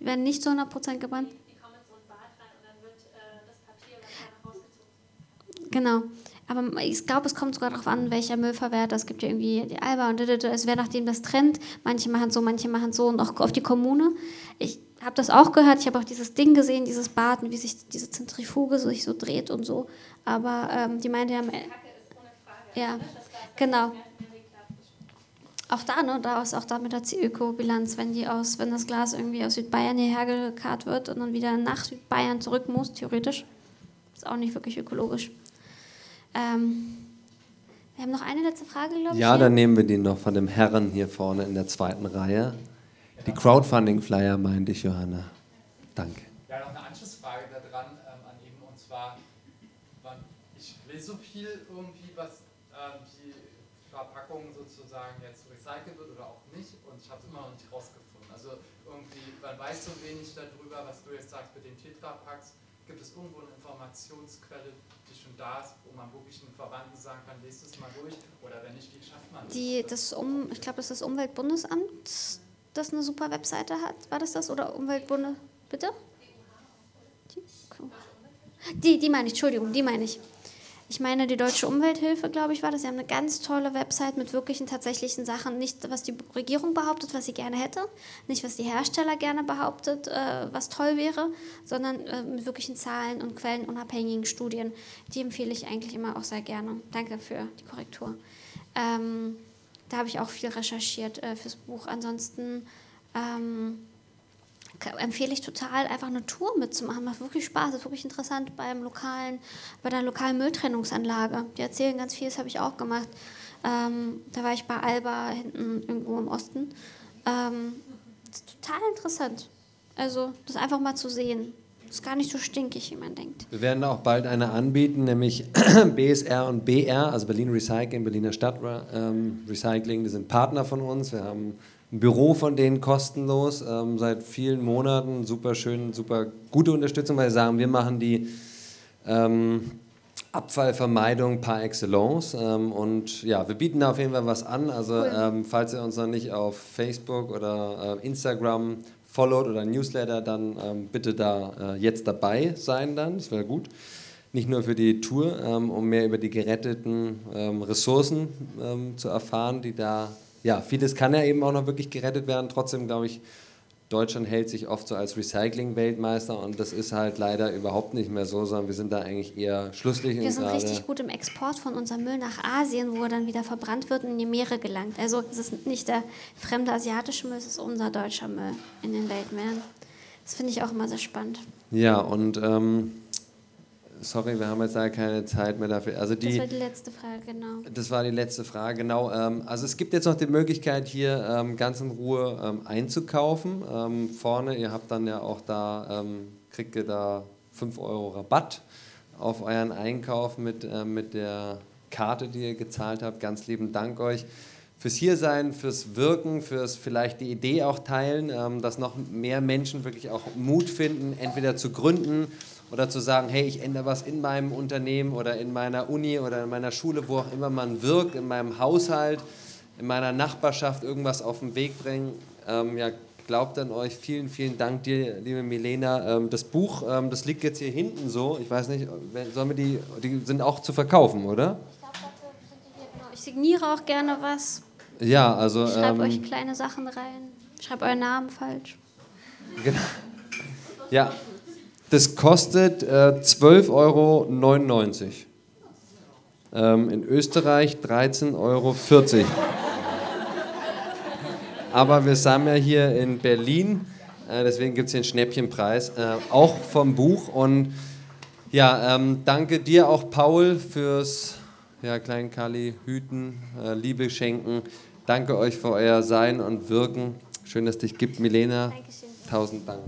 Die werden nicht zu 100% gebrannt. Die, kommen in so ein Bad rein und dann wird äh, das Papier, was da rausgezogen. Genau. Aber ich glaube, es kommt sogar darauf an, welcher Müllverwerter. Es gibt ja irgendwie die Alba und es wäre nachdem das Trend. Manche machen so, manche machen so und auch auf die Kommune. Ich habe das auch gehört. Ich habe auch dieses Ding gesehen, dieses Bad und wie sich diese Zentrifuge sich so dreht und so. Aber ähm, die meinte ja, ja, genau. Auch da, ne, da ist auch da mit der Ökobilanz, wenn die aus, wenn das Glas irgendwie aus Südbayern hierher gekarrt wird und dann wieder nach Südbayern zurück muss, theoretisch, ist auch nicht wirklich ökologisch. Ähm, wir haben noch eine letzte Frage, glaube ich. Ja, hier. dann nehmen wir die noch von dem Herren hier vorne in der zweiten Reihe. Die Crowdfunding-Flyer meinte ich, Johanna. Danke. Ja, noch eine Anschlussfrage daran ähm, an eben und zwar, ich lese so viel irgendwie, was ähm, die Verpackung sozusagen jetzt recycelt wird oder auch nicht und ich habe es immer noch nicht rausgefunden. Also irgendwie, man weiß so wenig darüber, was du jetzt sagst mit den Tetrapacks. Gibt es irgendwo eine Informationsquelle, schon da ist, wo man wirklich einen Verwandten sagen kann, lest es mal durch oder wenn nicht, wie schafft man? Die, das um, ich glaube, das ist das Umweltbundesamt, das eine super Webseite hat. War das das? Oder Umweltbunde. Bitte? Die, die meine ich, Entschuldigung, die meine ich. Ich meine, die Deutsche Umwelthilfe, glaube ich, war das. Sie haben eine ganz tolle Website mit wirklichen tatsächlichen Sachen. Nicht, was die Regierung behauptet, was sie gerne hätte. Nicht, was die Hersteller gerne behauptet, äh, was toll wäre. Sondern äh, mit wirklichen Zahlen und quellenunabhängigen Studien. Die empfehle ich eigentlich immer auch sehr gerne. Danke für die Korrektur. Ähm, da habe ich auch viel recherchiert äh, fürs Buch. Ansonsten ähm, empfehle ich total, einfach eine Tour mitzumachen. Macht wirklich Spaß, ist wirklich interessant beim lokalen, bei der lokalen Mülltrennungsanlage. Die erzählen ganz viel, das habe ich auch gemacht. Ähm, da war ich bei Alba hinten irgendwo im Osten. Ähm, das total interessant. Also, das einfach mal zu sehen. Ist gar nicht so stinkig, wie man denkt. Wir werden auch bald eine anbieten, nämlich [clears throat] BSR und BR, also Berlin Recycling, Berliner Stadt ähm, Recycling, die sind Partner von uns. Wir haben ein Büro von denen kostenlos ähm, seit vielen Monaten. Super schön, super gute Unterstützung, weil sie sagen, wir machen die ähm, Abfallvermeidung par excellence. Ähm, und ja, wir bieten da auf jeden Fall was an. Also ähm, falls ihr uns noch nicht auf Facebook oder äh, Instagram followt oder Newsletter, dann ähm, bitte da äh, jetzt dabei sein dann. Das wäre gut. Nicht nur für die Tour, ähm, um mehr über die geretteten Ressourcen zu erfahren, die da, ja, vieles kann ja eben auch noch wirklich gerettet werden. Trotzdem glaube ich, Deutschland hält sich oft so als Recycling-Weltmeister und das ist halt leider überhaupt nicht mehr so, sondern wir sind da eigentlich eher Schlusslicht Wir sind richtig gut im Export von unserem Müll nach Asien, wo er dann wieder verbrannt wird und in die Meere gelangt. Also es ist nicht der fremde asiatische Müll, es ist unser deutscher Müll in den Weltmeeren. Das finde ich auch immer sehr spannend. Ja, und ähm, sorry, wir haben jetzt leider keine Zeit mehr dafür. Also Das die, war die letzte Frage, genau. Das war die letzte Frage, genau. Ähm, also es gibt jetzt noch die Möglichkeit, hier ähm, ganz in Ruhe ähm, einzukaufen. Ähm, vorne, ihr habt dann ja auch da, ähm, kriegt ihr da 5 Euro Rabatt auf euren Einkauf mit, ähm, mit der Karte, die ihr gezahlt habt. Ganz lieben Dank euch fürs Hiersein, fürs Wirken, fürs vielleicht die Idee auch teilen, ähm, dass noch mehr Menschen wirklich auch Mut finden, entweder zu gründen oder zu sagen, hey, ich ändere was in meinem Unternehmen oder in meiner Uni oder in meiner Schule, wo auch immer man wirkt, in meinem Haushalt, in meiner Nachbarschaft irgendwas auf den Weg bringen, ähm, ja, glaubt an euch. Vielen, vielen Dank dir, liebe Milena. Ähm, das Buch, ähm, das liegt jetzt hier hinten so. Ich weiß nicht, sollen wir die, die sind auch zu verkaufen, oder? Genau, ich signiere auch gerne was. Ja, also. Ich schreibe ähm, euch kleine Sachen rein. Ich schreibe euren Namen falsch. Genau. Ja, das kostet äh, 12,99 Euro. Ähm, in Österreich 13,40 Euro. Aber wir sind ja hier in Berlin, äh, deswegen gibt es hier einen Schnäppchenpreis, äh, auch vom Buch. Und ja, ähm, danke dir auch, Paul, fürs ja, kleinen Kali hüten, äh, Liebe schenken. Danke euch für euer Sein und Wirken. Schön, dass es dich gibt, Milena. Dankeschön. Tausend Dank.